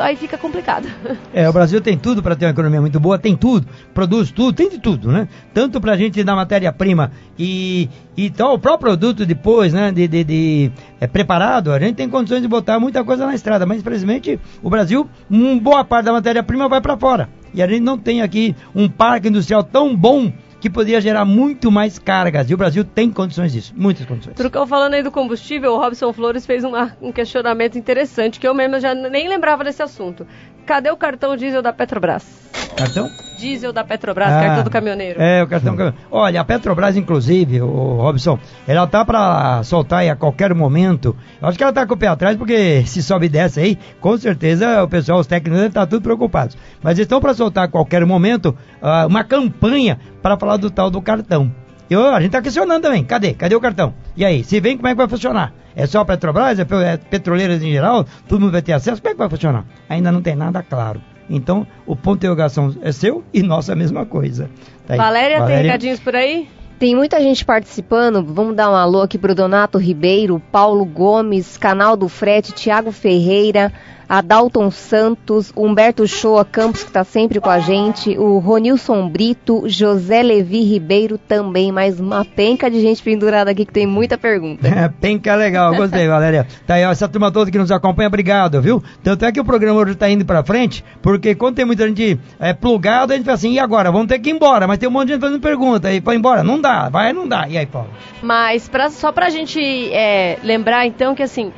[SPEAKER 3] aí fica complicado. <laughs>
[SPEAKER 2] É, o Brasil tem tudo para ter uma economia muito boa, tem tudo, produz tudo, tem de tudo, né? Tanto para a gente dar matéria-prima e, então o próprio produto depois, né, de, de, de, é, preparado, a gente tem condições de botar muita coisa na estrada, mas infelizmente o Brasil, uma boa parte da matéria-prima vai para fora. E a gente não tem aqui um parque industrial tão bom que poderia gerar muito mais cargas. E o Brasil tem condições disso, muitas condições.
[SPEAKER 3] Trucão falando aí do combustível, o Robson Flores fez um questionamento interessante que eu mesmo já nem lembrava desse assunto. Cadê o cartão diesel da Petrobras?
[SPEAKER 2] Cartão?
[SPEAKER 3] Diesel da Petrobras,
[SPEAKER 2] Ah,
[SPEAKER 3] cartão do caminhoneiro.
[SPEAKER 2] É, o cartão do caminhoneiro. Olha, a Petrobras, inclusive, o Robson, ela tá pra soltar aí a qualquer momento. Eu acho que ela tá com o pé atrás, porque <laughs> se sobe e desce aí, com certeza o pessoal, os técnicos, devem estar tudo preocupados. Mas estão para soltar a qualquer momento ah, uma campanha para falar do tal do cartão. Eu, a gente tá questionando também. Cadê? Cadê o cartão? E aí, se vem, como é que vai funcionar? É só a Petrobras? É, é petroleiras em geral? Todo mundo vai ter acesso? Como é que vai funcionar? Ainda não tem nada claro. Então, o ponto de interrogação é seu e nosso é a mesma coisa. Tá aí.
[SPEAKER 3] Valéria, tem recadinhos por aí?
[SPEAKER 4] Tem muita gente participando. Vamos dar um alô aqui pro Donato Ribeiro, Paulo Gomes, Canal do Frete, Tiago Ferreira, Adalton Santos, Humberto Shoa Campos, que está sempre com a gente, o Ronilson Brito, José Levi Ribeiro também. Mais uma penca de gente pendurada aqui que tem muita pergunta.
[SPEAKER 2] É, penca legal, gostei, <laughs> Valéria. Tá aí, ó, essa turma toda que nos acompanha, obrigado, viu? Tanto é que o programa hoje tá indo pra frente, porque quando tem muita gente é, plugada, a gente fala assim, e agora? Vamos ter que ir embora, mas tem um monte de gente fazendo pergunta, aí, vai embora? Não dá, vai, não dá. E aí, Paulo?
[SPEAKER 3] Mas pra, só pra gente é, lembrar, então, que assim,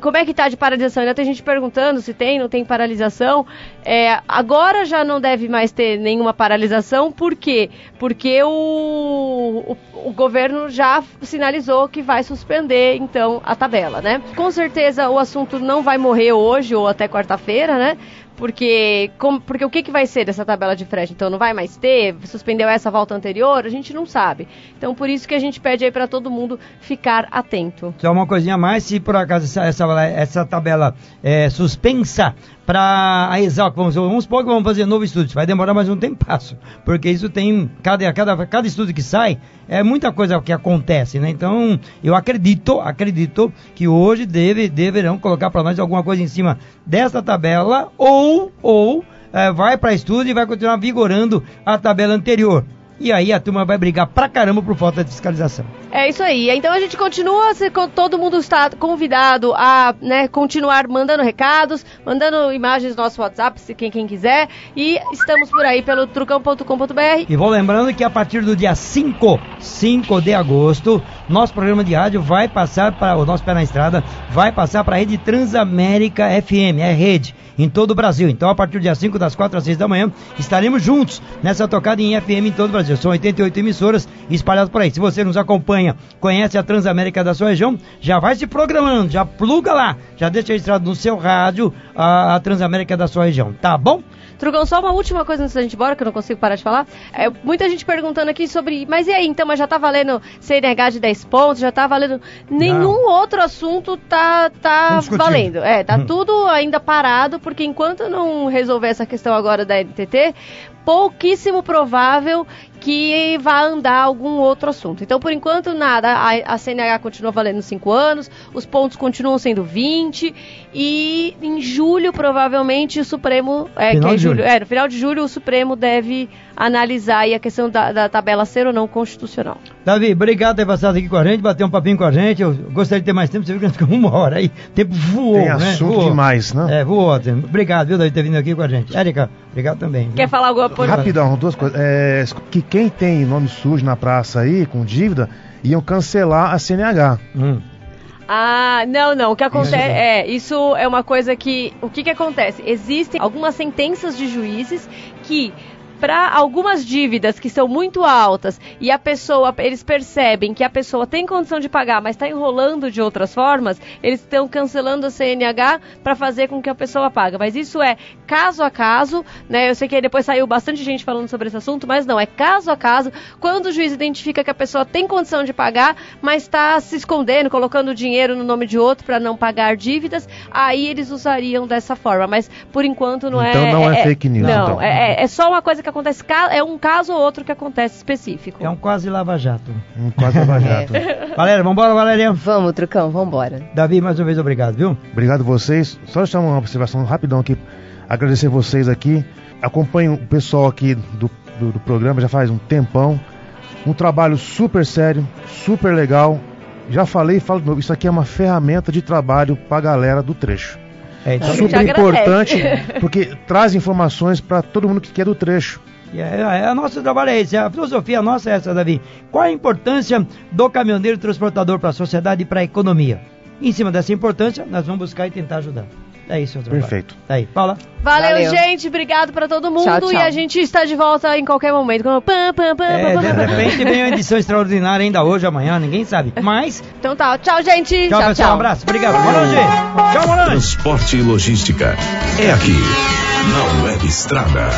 [SPEAKER 3] como é que tá de paralisação? Ainda tem gente perguntando se tem, não tem paralisação. É, agora já não deve mais ter nenhuma paralisação, por quê? Porque o, o, o governo já sinalizou que vai suspender, então, a tabela, né? Com certeza o assunto não vai morrer hoje ou até quarta-feira, né? Porque, porque o que, que vai ser dessa tabela de frete? Então não vai mais ter? Suspendeu essa volta anterior? A gente não sabe. Então por isso que a gente pede aí para todo mundo ficar atento.
[SPEAKER 2] Só uma coisinha a mais, se por acaso essa, essa, essa tabela é suspensa para a Exalc, vamos, vamos supor que vamos fazer novo estudo, vai demorar mais um tempasso, porque isso tem, cada, cada, cada estudo que sai, é muita coisa que acontece, né? Então, eu acredito, acredito que hoje deve, deverão colocar para nós alguma coisa em cima dessa tabela, ou, ou eh, vai para estudo e vai continuar vigorando a tabela anterior. E aí a turma vai brigar pra caramba por falta de fiscalização.
[SPEAKER 3] É isso aí. Então a gente continua, todo mundo está convidado a né, continuar mandando recados, mandando imagens no nosso WhatsApp, se quem, quem quiser. E estamos por aí pelo trucão.com.br.
[SPEAKER 2] E vou lembrando que a partir do dia 5, 5 de agosto, nosso programa de rádio vai passar para o nosso pé na estrada, vai passar para a rede Transamérica FM, é rede em todo o Brasil. Então, a partir do dia 5, das 4 às 6 da manhã, estaremos juntos nessa tocada em FM em todo o Brasil. São 88 emissoras espalhadas por aí. Se você nos acompanha, conhece a Transamérica da sua região, já vai se programando, já pluga lá, já deixa registrado no seu rádio a, a Transamérica da sua região, tá bom?
[SPEAKER 3] Trugão, só uma última coisa antes da gente ir embora, que eu não consigo parar de falar. É, muita gente perguntando aqui sobre. Mas e aí, então, mas já tá valendo CNH de 10 pontos, já tá valendo. Nenhum outro assunto tá, tá valendo. É, tá
[SPEAKER 2] Uhum.
[SPEAKER 3] tudo ainda parado, porque enquanto não resolver essa questão agora da NTT, pouquíssimo provável que vá andar algum outro assunto. Então, por enquanto, nada. A, a CNH continua valendo 5 anos, os pontos continuam sendo 20, e em julho, provavelmente, o Supremo. É,
[SPEAKER 2] Final
[SPEAKER 3] que é
[SPEAKER 2] de julho.
[SPEAKER 3] julho, é, no final de julho, o Supremo deve analisar aí a questão da, da tabela ser ou não constitucional.
[SPEAKER 2] Davi, obrigado por ter passado aqui com a gente, bater um papinho com a gente. Eu gostaria de ter mais tempo, você viu que nós ficamos uma hora aí. O tempo voou,
[SPEAKER 5] Tem
[SPEAKER 2] né?
[SPEAKER 5] assunto
[SPEAKER 2] Voou.
[SPEAKER 5] demais, né?
[SPEAKER 2] É, voou. Obrigado, viu, Davi, por ter vindo aqui com a gente. Érica, obrigado também. viu?
[SPEAKER 3] Quer falar alguma coisa?
[SPEAKER 5] Rapidão, duas coisas. É, que quem tem nome sujo na praça aí, com dívida, iam cancelar a CNH.
[SPEAKER 2] Hum.
[SPEAKER 3] Ah, não, não. O que acontece
[SPEAKER 5] Isso.
[SPEAKER 3] é, isso é uma coisa que. O que que acontece? Existem algumas sentenças de juízes que. Para algumas dívidas que são muito altas e a pessoa, eles percebem que a pessoa tem condição de pagar, mas está enrolando de outras formas, eles estão cancelando a CNH para fazer com que a pessoa pague. Mas isso é caso a caso, né? Eu sei que depois saiu bastante gente falando sobre esse assunto, mas não, é caso a caso. Quando o juiz identifica que a pessoa tem condição de pagar, mas está se escondendo, colocando dinheiro no nome de outro para não pagar dívidas, aí eles usariam dessa forma. Mas por enquanto não é.
[SPEAKER 5] Então não é fake news,
[SPEAKER 3] Não,
[SPEAKER 5] então.
[SPEAKER 3] é, é- é só uma coisa que acontece, é um caso ou outro que acontece específico.
[SPEAKER 2] É um quase lava-jato.
[SPEAKER 5] Um quase lava-jato. <laughs> <laughs>
[SPEAKER 2] Valéria, vambora, Valéria.
[SPEAKER 4] Vamos, Trucão, vambora.
[SPEAKER 2] Davi, mais uma vez, obrigado, viu?
[SPEAKER 5] Obrigado vocês. Só deixar uma observação rapidão aqui. Agradecer vocês aqui. Acompanho o pessoal aqui do, do, do programa já faz um tempão. Um trabalho super sério, super legal. Já falei e falo de novo. Isso aqui é uma ferramenta de trabalho pra galera do trecho.
[SPEAKER 2] É, então,
[SPEAKER 5] Super importante, <laughs> porque traz informações para todo mundo que quer do trecho.
[SPEAKER 2] E é, é, o nosso trabalho é esse, a filosofia nossa é essa, Davi. Qual a importância do caminhoneiro transportador para a sociedade e para a economia? Em cima dessa importância, nós vamos buscar e tentar ajudar. É isso, doutor.
[SPEAKER 5] Perfeito.
[SPEAKER 2] Tá aí. Paula?
[SPEAKER 3] Valeu,
[SPEAKER 4] Valeu.
[SPEAKER 3] gente. Obrigado pra todo mundo.
[SPEAKER 4] Tchau, tchau.
[SPEAKER 3] E a gente está de volta em qualquer momento. Quando- Pam, pam, pam,
[SPEAKER 2] É,
[SPEAKER 3] pam,
[SPEAKER 2] de repente vem uma edição extraordinária ainda hoje, amanhã, ninguém sabe. Mas,
[SPEAKER 3] Então tá. Tchau, gente.
[SPEAKER 2] tchau, pessoal. Um abraço. Obrigado. Morange. Tchau, Morange.
[SPEAKER 1] Transporte e logística. É aqui, na Web Estrada.